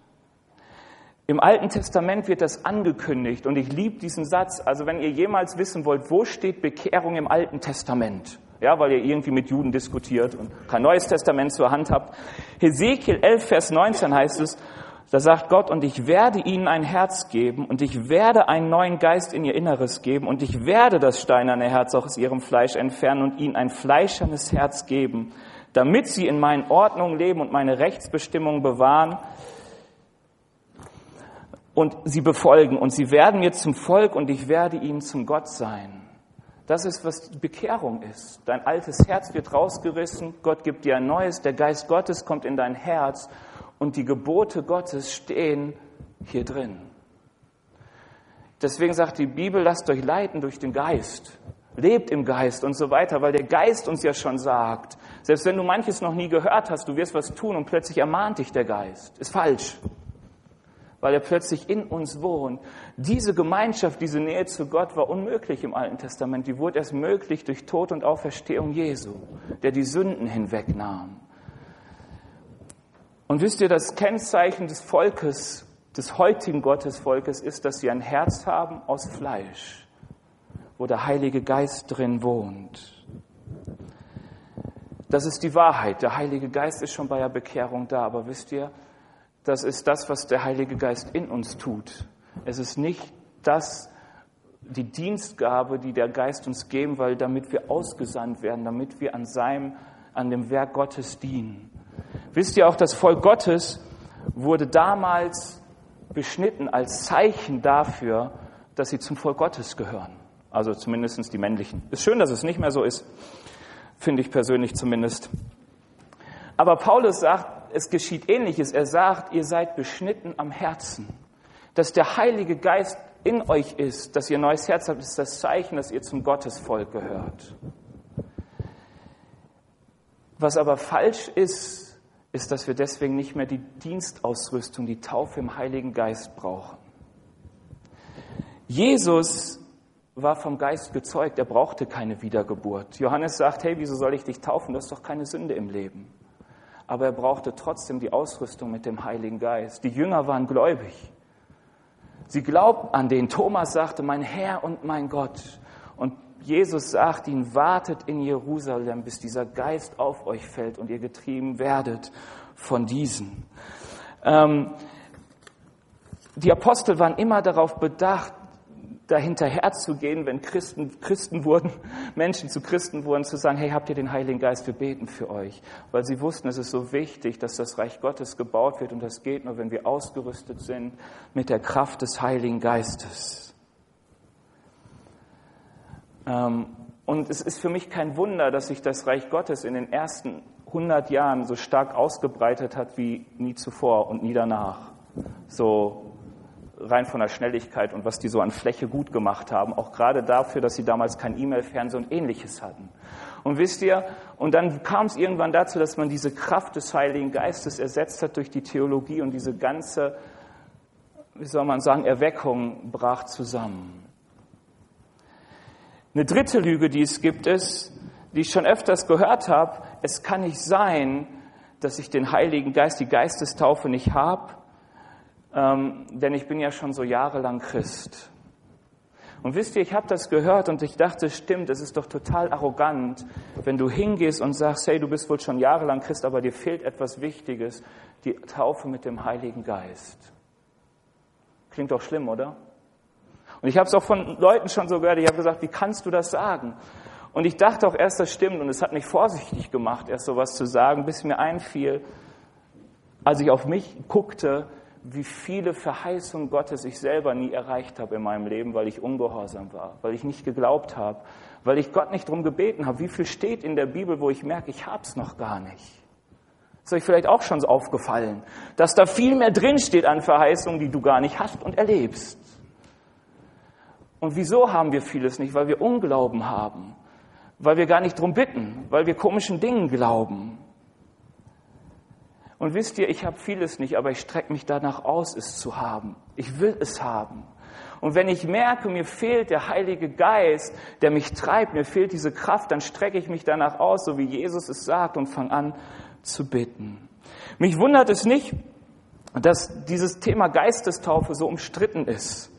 Im Alten Testament wird das angekündigt und ich liebe diesen Satz. Also wenn ihr jemals wissen wollt, wo steht Bekehrung im Alten Testament? Ja, weil ihr irgendwie mit Juden diskutiert und kein neues Testament zur Hand habt. Hesekiel 11, Vers 19 heißt es, da sagt Gott, und ich werde ihnen ein Herz geben und ich werde einen neuen Geist in ihr Inneres geben und ich werde das steinerne Herz aus ihrem Fleisch entfernen und ihnen ein fleischernes Herz geben, damit sie in meinen Ordnungen leben und meine Rechtsbestimmungen bewahren und sie befolgen und sie werden mir zum Volk und ich werde ihnen zum Gott sein. Das ist, was Bekehrung ist. Dein altes Herz wird rausgerissen, Gott gibt dir ein neues, der Geist Gottes kommt in dein Herz und die Gebote Gottes stehen hier drin. Deswegen sagt die Bibel, lasst euch leiten durch den Geist, lebt im Geist und so weiter, weil der Geist uns ja schon sagt, selbst wenn du manches noch nie gehört hast, du wirst was tun und plötzlich ermahnt dich der Geist. Ist falsch weil er plötzlich in uns wohnt. Diese Gemeinschaft, diese Nähe zu Gott war unmöglich im Alten Testament. Die wurde erst möglich durch Tod und Auferstehung Jesu, der die Sünden hinwegnahm. Und wisst ihr, das Kennzeichen des Volkes, des heutigen Gottesvolkes ist, dass sie ein Herz haben aus Fleisch, wo der Heilige Geist drin wohnt. Das ist die Wahrheit. Der Heilige Geist ist schon bei der Bekehrung da, aber wisst ihr, das ist das, was der Heilige Geist in uns tut. Es ist nicht das, die Dienstgabe, die der Geist uns geben will, damit wir ausgesandt werden, damit wir an seinem, an dem Werk Gottes dienen. Wisst ihr auch, das Volk Gottes wurde damals beschnitten als Zeichen dafür, dass sie zum Volk Gottes gehören. Also zumindest die männlichen. Ist schön, dass es nicht mehr so ist, finde ich persönlich zumindest. Aber Paulus sagt, es geschieht ähnliches. Er sagt, ihr seid beschnitten am Herzen. Dass der Heilige Geist in euch ist, dass ihr neues Herz habt, ist das Zeichen, dass ihr zum Gottesvolk gehört. Was aber falsch ist, ist, dass wir deswegen nicht mehr die Dienstausrüstung, die Taufe im Heiligen Geist brauchen. Jesus war vom Geist gezeugt, er brauchte keine Wiedergeburt. Johannes sagt, hey, wieso soll ich dich taufen? Du hast doch keine Sünde im Leben aber er brauchte trotzdem die Ausrüstung mit dem Heiligen Geist. Die Jünger waren gläubig. Sie glaubten an den. Thomas sagte, mein Herr und mein Gott. Jesus sagt ihnen, wartet in Jerusalem, bis dieser Geist auf euch fällt und ihr getrieben werdet von diesen. Ähm, die Apostel waren immer darauf bedacht, dahinterher zu gehen, wenn Christen Christen wurden, Menschen zu Christen wurden, zu sagen, hey, habt ihr den Heiligen Geist, wir beten für euch. Weil sie wussten, es ist so wichtig, dass das Reich Gottes gebaut wird und das geht nur, wenn wir ausgerüstet sind mit der Kraft des Heiligen Geistes. Ähm, und es ist für mich kein Wunder, dass sich das Reich Gottes in den ersten 100 Jahren so stark ausgebreitet hat wie nie zuvor und nie danach. So rein von der Schnelligkeit und was die so an Fläche gut gemacht haben, auch gerade dafür, dass sie damals kein E-Mail-Fernsehen und ähnliches hatten. Und wisst ihr, und dann kam es irgendwann dazu, dass man diese Kraft des Heiligen Geistes ersetzt hat durch die Theologie und diese ganze, wie soll man sagen, Erweckung brach zusammen. Eine dritte Lüge, die es gibt, ist, die ich schon öfters gehört habe, es kann nicht sein, dass ich den Heiligen Geist, die Geistestaufe nicht habe ähm, denn ich bin ja schon so jahrelang Christ. Und wisst ihr, ich habe das gehört und ich dachte, stimmt, es ist doch total arrogant, wenn du hingehst und sagst, hey, du bist wohl schon jahrelang Christ, aber dir fehlt etwas Wichtiges, die Taufe mit dem Heiligen Geist. Klingt doch schlimm, oder? Und ich habe es auch von Leuten schon so gehört, ich habe gesagt, wie kannst du das sagen? Und ich dachte auch erst, das stimmt und es hat mich vorsichtig gemacht, erst sowas zu sagen, bis mir einfiel, als ich auf mich guckte, wie viele Verheißungen Gottes ich selber nie erreicht habe in meinem Leben, weil ich ungehorsam war, weil ich nicht geglaubt habe, weil ich Gott nicht darum gebeten habe. Wie viel steht in der Bibel, wo ich merke, ich habe es noch gar nicht. Ist euch vielleicht auch schon so aufgefallen, dass da viel mehr drinsteht an Verheißungen, die du gar nicht hast und erlebst. Und wieso haben wir vieles nicht? Weil wir Unglauben haben, weil wir gar nicht drum bitten, weil wir komischen Dingen glauben. Und wisst ihr, ich habe vieles nicht, aber ich strecke mich danach aus, es zu haben. Ich will es haben. Und wenn ich merke, mir fehlt der Heilige Geist, der mich treibt, mir fehlt diese Kraft, dann strecke ich mich danach aus, so wie Jesus es sagt, und fange an zu bitten. Mich wundert es nicht, dass dieses Thema Geistestaufe so umstritten ist.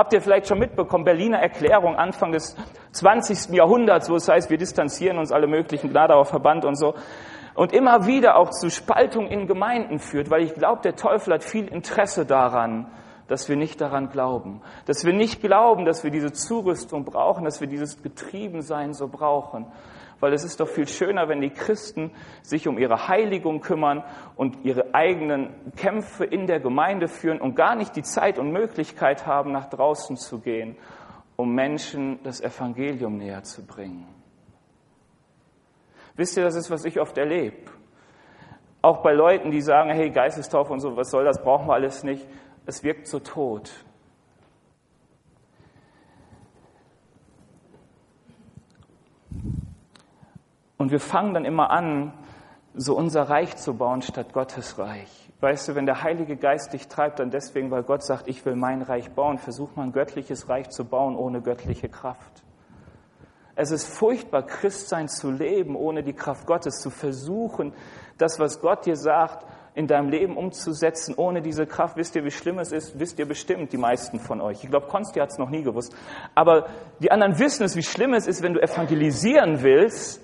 Habt ihr vielleicht schon mitbekommen, Berliner Erklärung Anfang des 20. Jahrhunderts, wo es heißt, wir distanzieren uns alle möglichen Gnade Verband und so. Und immer wieder auch zu Spaltung in Gemeinden führt, weil ich glaube, der Teufel hat viel Interesse daran, dass wir nicht daran glauben. Dass wir nicht glauben, dass wir diese Zurüstung brauchen, dass wir dieses Getriebensein so brauchen. Weil es ist doch viel schöner, wenn die Christen sich um ihre Heiligung kümmern und ihre eigenen Kämpfe in der Gemeinde führen und gar nicht die Zeit und Möglichkeit haben, nach draußen zu gehen, um Menschen das Evangelium näher zu bringen. Wisst ihr, das ist, was ich oft erlebe. Auch bei Leuten, die sagen, hey, Geistestaufe und so, was soll das, brauchen wir alles nicht es wirkt so tot. Und wir fangen dann immer an, so unser Reich zu bauen statt Gottes Reich. Weißt du, wenn der Heilige Geist dich treibt, dann deswegen, weil Gott sagt, ich will mein Reich bauen, versuch mal ein göttliches Reich zu bauen ohne göttliche Kraft. Es ist furchtbar, Christsein zu leben, ohne die Kraft Gottes, zu versuchen, das, was Gott dir sagt, in deinem Leben umzusetzen ohne diese Kraft. Wisst ihr, wie schlimm es ist? Wisst ihr bestimmt, die meisten von euch. Ich glaube, Konsti hat es noch nie gewusst. Aber die anderen wissen es, wie schlimm es ist, wenn du evangelisieren willst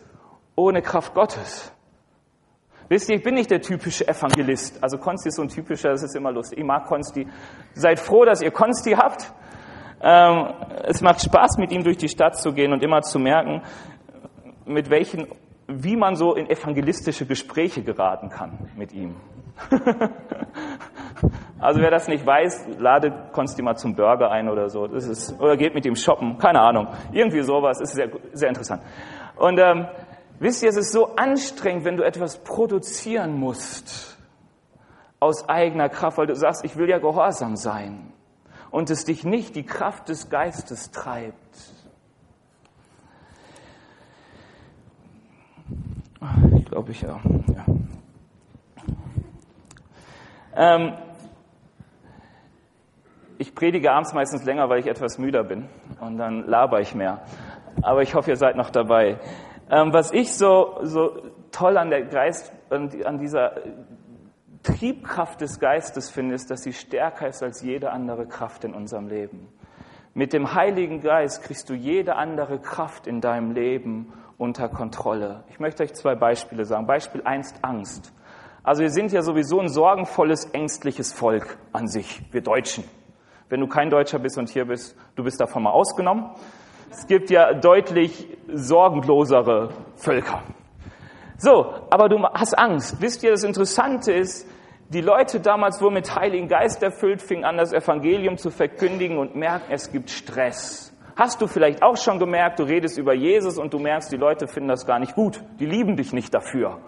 ohne Kraft Gottes. Wisst ihr, ich bin nicht der typische Evangelist. Also Konsti ist so ein typischer, das ist immer lustig. Ich mag Konsti. Seid froh, dass ihr Konsti habt. Ähm, es macht Spaß, mit ihm durch die Stadt zu gehen und immer zu merken, mit welchen, wie man so in evangelistische Gespräche geraten kann mit ihm. also wer das nicht weiß, lade Konsti mal zum Burger ein oder so. Das ist, oder geht mit ihm shoppen, keine Ahnung. Irgendwie sowas, ist sehr, sehr interessant. Und ähm, wisst ihr, es ist so anstrengend, wenn du etwas produzieren musst aus eigener Kraft, weil du sagst, ich will ja gehorsam sein und es dich nicht die Kraft des Geistes treibt. Glaube ich ja. ja. Ähm, ich predige abends meistens länger, weil ich etwas müder bin und dann laber ich mehr. Aber ich hoffe, ihr seid noch dabei. Ähm, was ich so, so toll an der Geist, an dieser Triebkraft des Geistes finde, ist, dass sie stärker ist als jede andere Kraft in unserem Leben. Mit dem Heiligen Geist kriegst du jede andere Kraft in deinem Leben unter Kontrolle. Ich möchte euch zwei Beispiele sagen. Beispiel eins, Angst. Also wir sind ja sowieso ein sorgenvolles, ängstliches Volk an sich, wir Deutschen. Wenn du kein Deutscher bist und hier bist, du bist davon mal ausgenommen. Es gibt ja deutlich sorgenlosere Völker. So, aber du hast Angst. Wisst ihr, das Interessante ist, die Leute damals wurden mit Heiligen Geist erfüllt, fingen an, das Evangelium zu verkündigen und merken, es gibt Stress. Hast du vielleicht auch schon gemerkt, du redest über Jesus und du merkst, die Leute finden das gar nicht gut. Die lieben dich nicht dafür.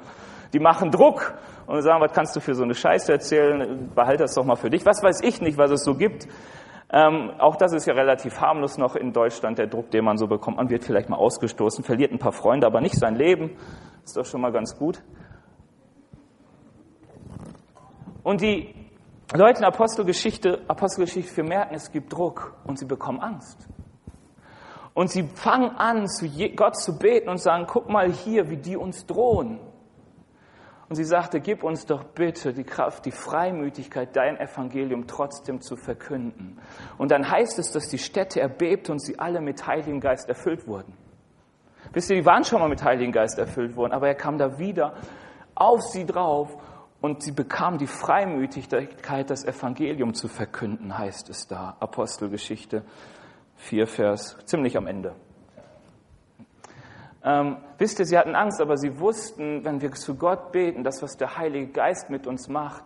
Die machen Druck und sagen, was kannst du für so eine Scheiße erzählen? Behalte das doch mal für dich. Was weiß ich nicht, was es so gibt. Ähm, auch das ist ja relativ harmlos noch in Deutschland, der Druck, den man so bekommt. Man wird vielleicht mal ausgestoßen, verliert ein paar Freunde, aber nicht sein Leben. Ist doch schon mal ganz gut. Und die Leute in Apostelgeschichte, Apostelgeschichte, wir merken, es gibt Druck und sie bekommen Angst. Und sie fangen an, zu Gott zu beten und sagen, guck mal hier, wie die uns drohen. Und sie sagte, gib uns doch bitte die Kraft, die Freimütigkeit, dein Evangelium trotzdem zu verkünden. Und dann heißt es, dass die Städte erbebte und sie alle mit Heiligen Geist erfüllt wurden. Wisst ihr, die waren schon mal mit Heiligen Geist erfüllt worden, aber er kam da wieder auf sie drauf und sie bekamen die Freimütigkeit, das Evangelium zu verkünden, heißt es da. Apostelgeschichte 4, Vers, ziemlich am Ende. Ähm, wisst ihr, sie hatten Angst, aber sie wussten, wenn wir zu Gott beten, das, was der Heilige Geist mit uns macht,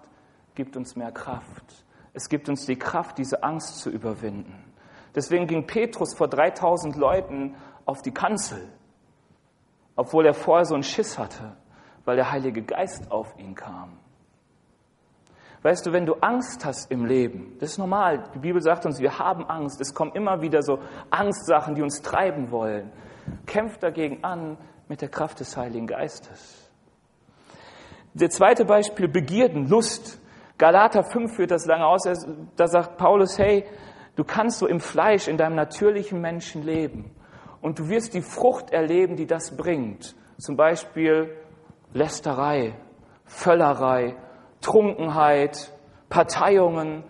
gibt uns mehr Kraft. Es gibt uns die Kraft, diese Angst zu überwinden. Deswegen ging Petrus vor 3000 Leuten auf die Kanzel, obwohl er vorher so einen Schiss hatte, weil der Heilige Geist auf ihn kam. Weißt du, wenn du Angst hast im Leben, das ist normal. Die Bibel sagt uns, wir haben Angst. Es kommen immer wieder so Angstsachen, die uns treiben wollen. Kämpf dagegen an mit der Kraft des Heiligen Geistes. Der zweite Beispiel, Begierden, Lust. Galater 5 führt das lange aus. Da sagt Paulus, hey, du kannst so im Fleisch, in deinem natürlichen Menschen leben. Und du wirst die Frucht erleben, die das bringt. Zum Beispiel Lästerei, Völlerei, Trunkenheit, Parteiungen.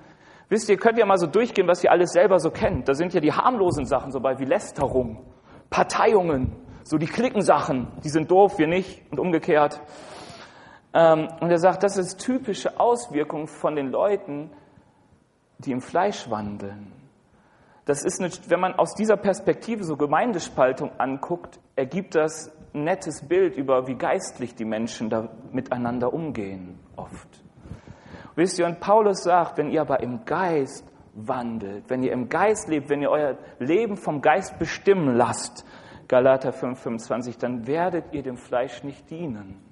Wisst ihr, könnt ja mal so durchgehen, was ihr alles selber so kennt. Da sind ja die harmlosen Sachen so bei wie Lästerung, Parteiungen, so die Klickensachen, die sind doof, wir nicht und umgekehrt. Ähm, und er sagt, das ist typische Auswirkung von den Leuten, die im Fleisch wandeln. Das ist, eine, wenn man aus dieser Perspektive so Gemeindespaltung anguckt, ergibt das ein nettes Bild über, wie geistlich die Menschen da miteinander umgehen, oft. Wisst ihr, und Paulus sagt, wenn ihr aber im Geist wandelt, wenn ihr im Geist lebt, wenn ihr euer Leben vom Geist bestimmen lasst, Galater 5, 25, dann werdet ihr dem Fleisch nicht dienen.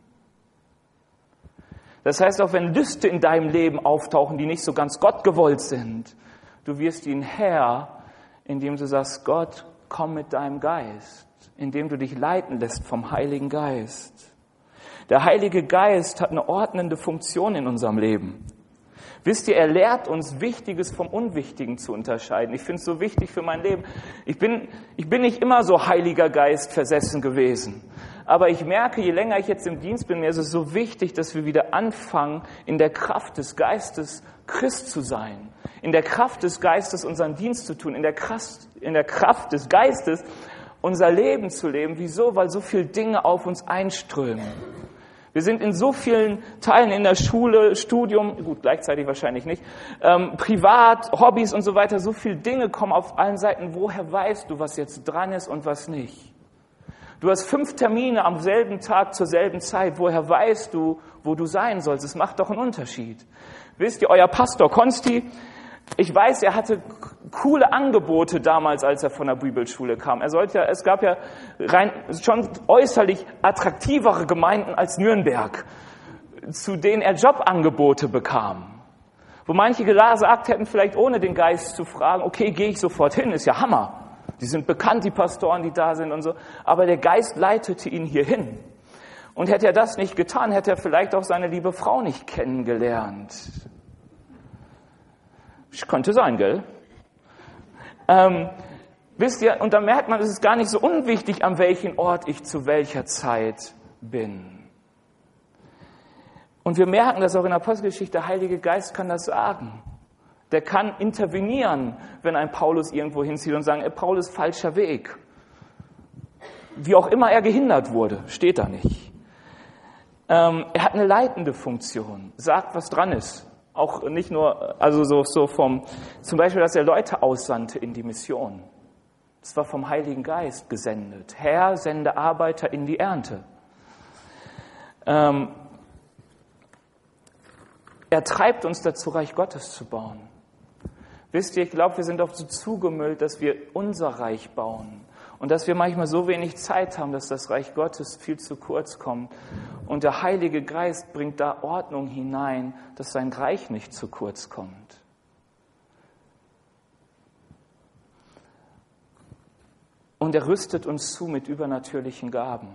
Das heißt, auch wenn Lüste in deinem Leben auftauchen, die nicht so ganz Gott gewollt sind, du wirst ihn Herr, indem du sagst, Gott, komm mit deinem Geist, indem du dich leiten lässt vom Heiligen Geist. Der Heilige Geist hat eine ordnende Funktion in unserem Leben. Wisst ihr, er lehrt uns Wichtiges vom Unwichtigen zu unterscheiden. Ich finde es so wichtig für mein Leben. Ich bin, ich bin nicht immer so Heiliger Geist versessen gewesen. Aber ich merke, je länger ich jetzt im Dienst bin, mir ist es so wichtig, dass wir wieder anfangen, in der Kraft des Geistes Christ zu sein. In der Kraft des Geistes unseren Dienst zu tun. In der Kraft, in der Kraft des Geistes unser Leben zu leben. Wieso? Weil so viele Dinge auf uns einströmen. Wir sind in so vielen Teilen in der Schule, Studium, gut, gleichzeitig wahrscheinlich nicht, ähm, privat, Hobbys und so weiter, so viele Dinge kommen auf allen Seiten. Woher weißt du, was jetzt dran ist und was nicht? Du hast fünf Termine am selben Tag zur selben Zeit. Woher weißt du, wo du sein sollst? Es macht doch einen Unterschied. Wisst ihr, euer Pastor Konsti, ich weiß, er hatte coole Angebote damals, als er von der Bibelschule kam. Er sollte ja, es gab ja rein, schon äußerlich attraktivere Gemeinden als Nürnberg, zu denen er Jobangebote bekam. Wo manche gesagt hätten, vielleicht ohne den Geist zu fragen, okay, gehe ich sofort hin, ist ja Hammer. Die sind bekannt, die Pastoren, die da sind und so. Aber der Geist leitete ihn hierhin. Und hätte er das nicht getan, hätte er vielleicht auch seine liebe Frau nicht kennengelernt. Könnte sein, gell? Ähm, wisst ihr, und da merkt man, es ist gar nicht so unwichtig, an welchem Ort ich zu welcher Zeit bin. Und wir merken das auch in der Apostelgeschichte, der Heilige Geist kann das sagen. Der kann intervenieren, wenn ein Paulus irgendwo hinzieht und sagen, Paulus, falscher Weg. Wie auch immer er gehindert wurde, steht da nicht. Ähm, er hat eine leitende Funktion, sagt, was dran ist. Auch nicht nur, also so, so vom, zum Beispiel, dass er Leute aussandte in die Mission. Das war vom Heiligen Geist gesendet. Herr, sende Arbeiter in die Ernte. Ähm, er treibt uns dazu, Reich Gottes zu bauen. Wisst ihr, ich glaube, wir sind oft so zugemüllt, dass wir unser Reich bauen und dass wir manchmal so wenig Zeit haben, dass das Reich Gottes viel zu kurz kommt. Und der Heilige Geist bringt da Ordnung hinein, dass sein Reich nicht zu kurz kommt. Und er rüstet uns zu mit übernatürlichen Gaben.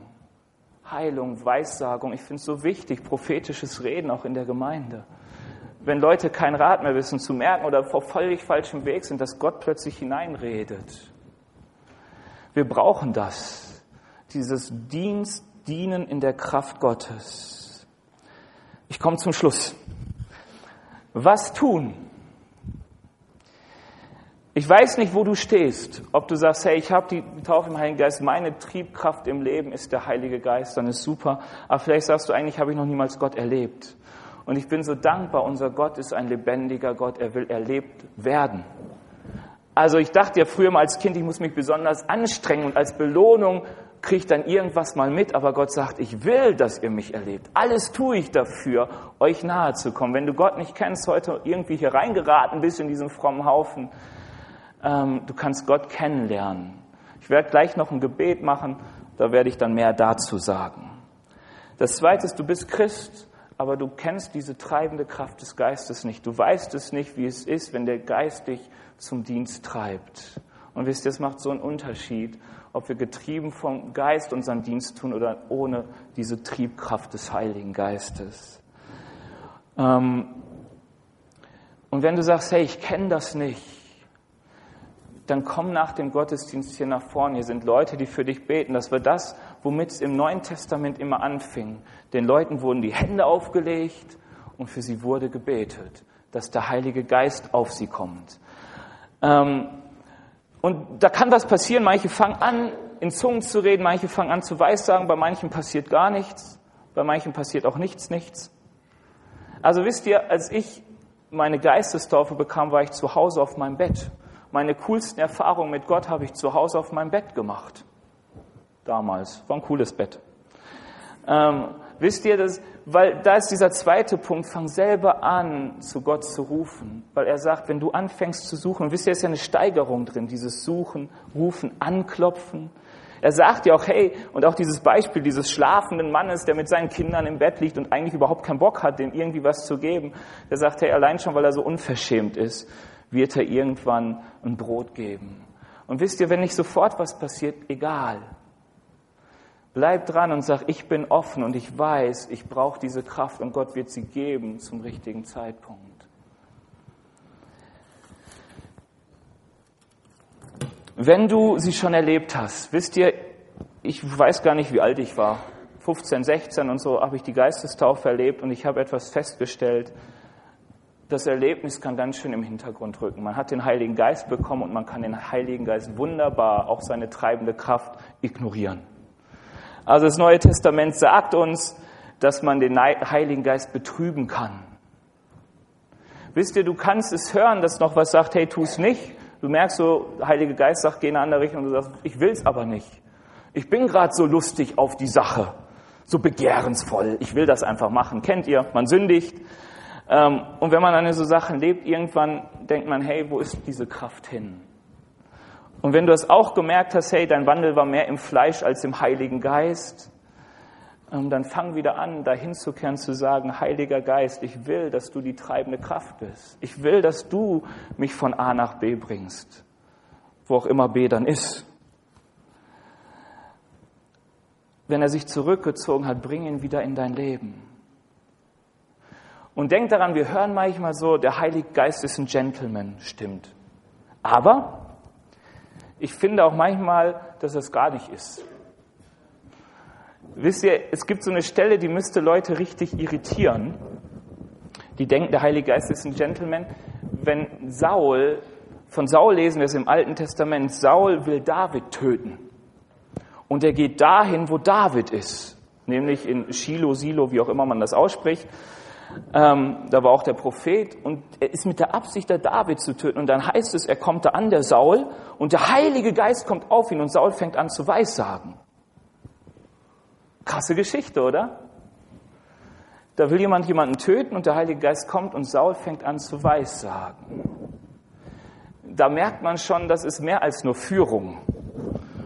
Heilung, Weissagung, ich finde es so wichtig, prophetisches Reden auch in der Gemeinde wenn Leute keinen Rat mehr wissen, zu merken oder vor völlig falschem Weg sind, dass Gott plötzlich hineinredet. Wir brauchen das, dieses Dienst, Dienen in der Kraft Gottes. Ich komme zum Schluss. Was tun? Ich weiß nicht, wo du stehst. Ob du sagst, hey, ich habe die Taufe im Heiligen Geist, meine Triebkraft im Leben ist der Heilige Geist, dann ist super. Aber vielleicht sagst du, eigentlich habe ich noch niemals Gott erlebt. Und ich bin so dankbar, unser Gott ist ein lebendiger Gott, er will erlebt werden. Also ich dachte ja früher mal als Kind, ich muss mich besonders anstrengen und als Belohnung kriege ich dann irgendwas mal mit, aber Gott sagt, ich will, dass ihr mich erlebt. Alles tue ich dafür, euch nahe zu kommen. Wenn du Gott nicht kennst, heute irgendwie hier reingeraten bist in diesem frommen Haufen, ähm, du kannst Gott kennenlernen. Ich werde gleich noch ein Gebet machen, da werde ich dann mehr dazu sagen. Das zweite ist, du bist Christ, aber du kennst diese treibende Kraft des Geistes nicht. Du weißt es nicht, wie es ist, wenn der Geist dich zum Dienst treibt. Und wisst ihr, es macht so einen Unterschied, ob wir getrieben vom Geist unseren Dienst tun oder ohne diese Triebkraft des Heiligen Geistes. Ähm, und wenn du sagst, hey, ich kenne das nicht, dann komm nach dem Gottesdienst hier nach vorne. Hier sind Leute, die für dich beten. Das war das, womit es im Neuen Testament immer anfing. Den Leuten wurden die Hände aufgelegt und für sie wurde gebetet, dass der Heilige Geist auf sie kommt. Ähm, und da kann was passieren. Manche fangen an, in Zungen zu reden, manche fangen an zu Weissagen, bei manchen passiert gar nichts, bei manchen passiert auch nichts, nichts. Also wisst ihr, als ich meine Geistestaufe bekam, war ich zu Hause auf meinem Bett. Meine coolsten Erfahrungen mit Gott habe ich zu Hause auf meinem Bett gemacht. Damals. War ein cooles Bett. Ähm, wisst ihr, das, weil da ist dieser zweite Punkt, fang selber an, zu Gott zu rufen. Weil er sagt, wenn du anfängst zu suchen, wisst ihr, ist ja eine Steigerung drin, dieses Suchen, Rufen, Anklopfen. Er sagt ja auch, hey, und auch dieses Beispiel dieses schlafenden Mannes, der mit seinen Kindern im Bett liegt und eigentlich überhaupt keinen Bock hat, dem irgendwie was zu geben, der sagt, hey, allein schon, weil er so unverschämt ist, wird er irgendwann ein Brot geben. Und wisst ihr, wenn nicht sofort was passiert, egal. Bleib dran und sag, ich bin offen und ich weiß, ich brauche diese Kraft und Gott wird sie geben zum richtigen Zeitpunkt. Wenn du sie schon erlebt hast, wisst ihr, ich weiß gar nicht, wie alt ich war. 15, 16 und so habe ich die Geistestaufe erlebt und ich habe etwas festgestellt. Das Erlebnis kann ganz schön im Hintergrund rücken. Man hat den Heiligen Geist bekommen und man kann den Heiligen Geist wunderbar, auch seine treibende Kraft, ignorieren. Also das Neue Testament sagt uns, dass man den Heiligen Geist betrüben kann. Wisst ihr, du kannst es hören, dass noch was sagt, hey, tu es nicht. Du merkst so, der Heilige Geist sagt, geh in eine andere Richtung und du sagst, ich will es aber nicht. Ich bin gerade so lustig auf die Sache, so begehrensvoll. Ich will das einfach machen. Kennt ihr? Man sündigt. Ähm, und wenn man an so Sachen lebt, irgendwann denkt man, hey, wo ist diese Kraft hin? Und wenn du es auch gemerkt hast, hey, dein Wandel war mehr im Fleisch als im Heiligen Geist, ähm, dann fang wieder an, dahin zu kehren, zu sagen, Heiliger Geist, ich will, dass du die treibende Kraft bist. Ich will, dass du mich von A nach B bringst, wo auch immer B dann ist. Wenn er sich zurückgezogen hat, bring ihn wieder in dein Leben. Und denk daran, wir hören manchmal so, der Heilige Geist ist ein Gentleman, stimmt. Aber ich finde auch manchmal, dass es gar nicht ist. Wisst ihr, es gibt so eine Stelle, die müsste Leute richtig irritieren. Die denken, der Heilige Geist ist ein Gentleman. Wenn Saul, von Saul lesen wir es im Alten Testament, Saul will David töten. Und er geht dahin, wo David ist, nämlich in Shiloh, Silo, wie auch immer man das ausspricht. Ähm, da war auch der Prophet und er ist mit der Absicht, der David zu töten. Und dann heißt es, er kommt da an, der Saul, und der Heilige Geist kommt auf ihn und Saul fängt an zu weissagen. Krasse Geschichte, oder? Da will jemand jemanden töten und der Heilige Geist kommt und Saul fängt an zu weissagen. Da merkt man schon, das ist mehr als nur Führung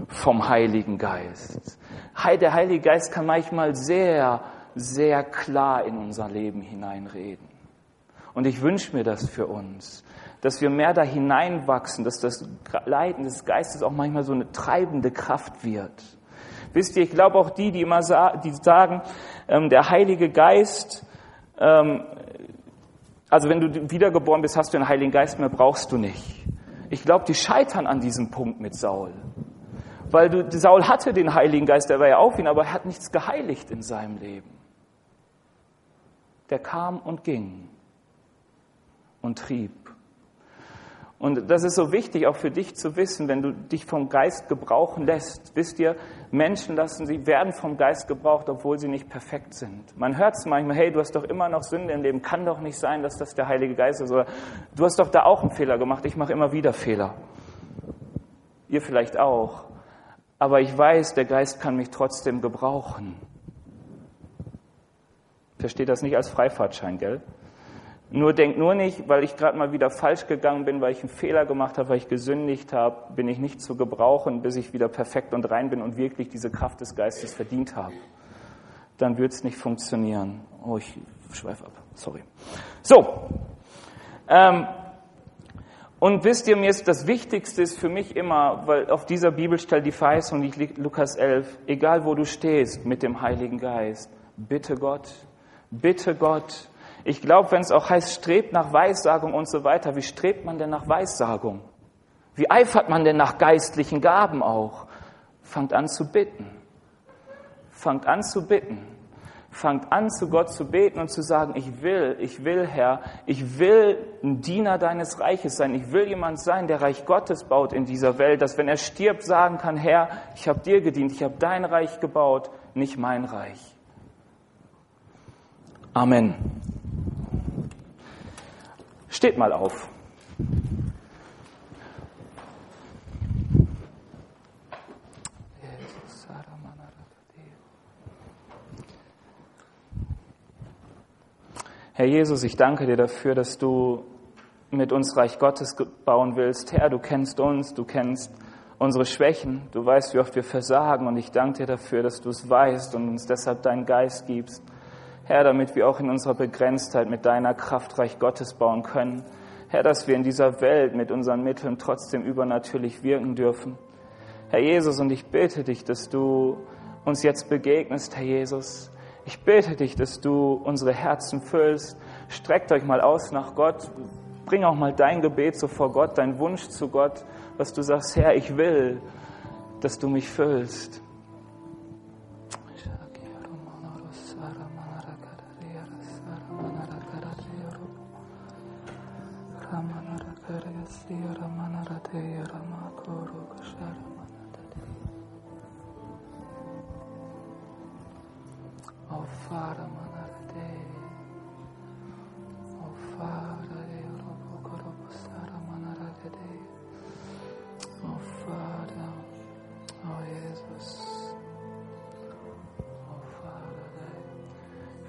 vom Heiligen Geist. Der Heilige Geist kann manchmal sehr, sehr klar in unser Leben hineinreden. Und ich wünsche mir das für uns, dass wir mehr da hineinwachsen, dass das Leiden des Geistes auch manchmal so eine treibende Kraft wird. Wisst ihr, ich glaube auch die, die immer sa die sagen, ähm, der Heilige Geist, ähm, also wenn du wiedergeboren bist, hast du den Heiligen Geist mehr, brauchst du nicht. Ich glaube, die scheitern an diesem Punkt mit Saul. Weil du, Saul hatte den Heiligen Geist, der war ja auf ihn, aber er hat nichts geheiligt in seinem Leben. Der kam und ging und trieb. Und das ist so wichtig auch für dich zu wissen, wenn du dich vom Geist gebrauchen lässt. Wisst ihr, Menschen lassen sie, werden vom Geist gebraucht, obwohl sie nicht perfekt sind. Man hört es manchmal, hey, du hast doch immer noch Sünde im Leben, kann doch nicht sein, dass das der Heilige Geist ist. Oder du hast doch da auch einen Fehler gemacht, ich mache immer wieder Fehler. Ihr vielleicht auch. Aber ich weiß, der Geist kann mich trotzdem gebrauchen. Versteht das nicht als Freifahrtschein, gell? Nur denk nur nicht, weil ich gerade mal wieder falsch gegangen bin, weil ich einen Fehler gemacht habe, weil ich gesündigt habe, bin ich nicht zu gebrauchen, bis ich wieder perfekt und rein bin und wirklich diese Kraft des Geistes verdient habe. dann wird es nicht funktionieren. Oh, ich schweife ab. Sorry. So. Ähm, und wisst ihr, mir ist das Wichtigste ist für mich immer, weil auf dieser Bibelstelle die Verheißung liegt, Lukas 11, egal wo du stehst mit dem Heiligen Geist, bitte Gott, bitte Gott. Ich glaube, wenn es auch heißt, strebt nach Weissagung und so weiter, wie strebt man denn nach Weissagung? Wie eifert man denn nach geistlichen Gaben auch? Fangt an zu bitten. Fangt an zu bitten. Fangt an, zu Gott zu beten und zu sagen, ich will, ich will, Herr, ich will ein Diener deines Reiches sein. Ich will jemand sein, der Reich Gottes baut in dieser Welt, dass wenn er stirbt, sagen kann, Herr, ich habe dir gedient, ich habe dein Reich gebaut, nicht mein Reich. Amen. Steht mal auf. Herr Jesus, ich danke dir dafür, dass du mit uns Reich Gottes bauen willst. Herr, du kennst uns, du kennst unsere Schwächen, du weißt, wie oft wir versagen und ich danke dir dafür, dass du es weißt und uns deshalb deinen Geist gibst. Herr, damit wir auch in unserer Begrenztheit mit deiner Kraft Reich Gottes bauen können. Herr, dass wir in dieser Welt mit unseren Mitteln trotzdem übernatürlich wirken dürfen. Herr Jesus, und ich bitte dich, dass du uns jetzt begegnest, Herr Jesus. Ich bete dich, dass du unsere Herzen füllst. Streckt euch mal aus nach Gott. Bring auch mal dein Gebet so vor Gott, dein Wunsch zu Gott, was du sagst, Herr, ich will, dass du mich füllst.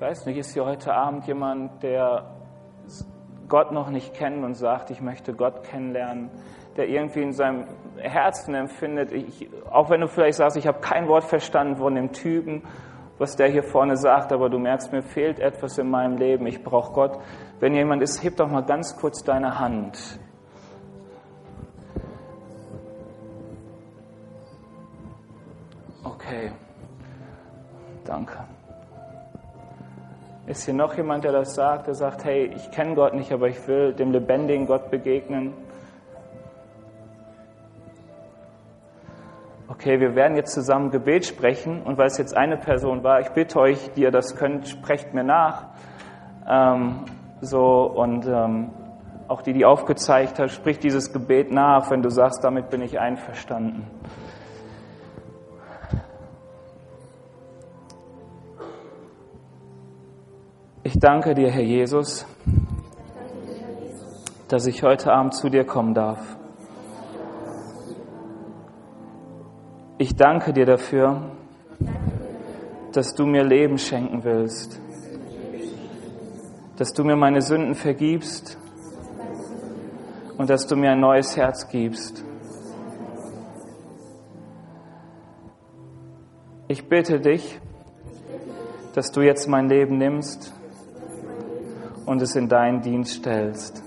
Ich weiß nicht, ist hier heute Abend jemand, der Gott noch nicht kennt und sagt, ich möchte Gott kennenlernen, der irgendwie in seinem Herzen empfindet, ich, auch wenn du vielleicht sagst, ich habe kein Wort verstanden von dem Typen, was der hier vorne sagt, aber du merkst, mir fehlt etwas in meinem Leben, ich brauche Gott. Wenn jemand ist, heb doch mal ganz kurz deine Hand. Okay, danke. Ist hier noch jemand, der das sagt, der sagt, hey, ich kenne Gott nicht, aber ich will dem lebendigen Gott begegnen? Okay, wir werden jetzt zusammen Gebet sprechen und weil es jetzt eine Person war, ich bitte euch, die ihr das könnt, sprecht mir nach. Ähm, so und ähm, auch die, die aufgezeigt hat, sprich dieses Gebet nach, wenn du sagst, damit bin ich einverstanden. Danke dir, Herr Jesus, dass ich heute Abend zu dir kommen darf. Ich danke dir dafür, dass du mir Leben schenken willst, dass du mir meine Sünden vergibst und dass du mir ein neues Herz gibst. Ich bitte dich, dass du jetzt mein Leben nimmst und es in deinen Dienst stellst.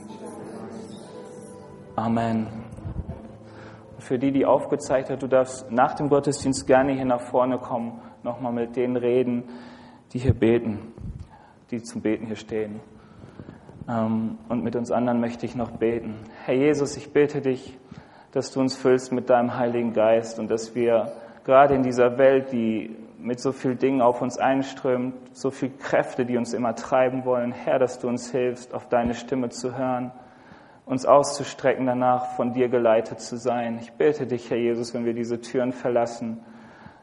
Amen. Für die, die aufgezeigt hat, du darfst nach dem Gottesdienst gerne hier nach vorne kommen, nochmal mit denen reden, die hier beten, die zum Beten hier stehen. Ähm, und mit uns anderen möchte ich noch beten. Herr Jesus, ich bete dich, dass du uns füllst mit deinem Heiligen Geist und dass wir gerade in dieser Welt, die mit so vielen Dingen auf uns einströmt, so viel Kräfte, die uns immer treiben wollen. Herr, dass du uns hilfst, auf deine Stimme zu hören, uns auszustrecken danach, von dir geleitet zu sein. Ich bitte dich, Herr Jesus, wenn wir diese Türen verlassen,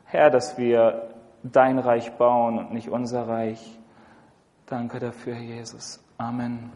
Herr, dass wir dein Reich bauen und nicht unser Reich. Danke dafür, Herr Jesus. Amen.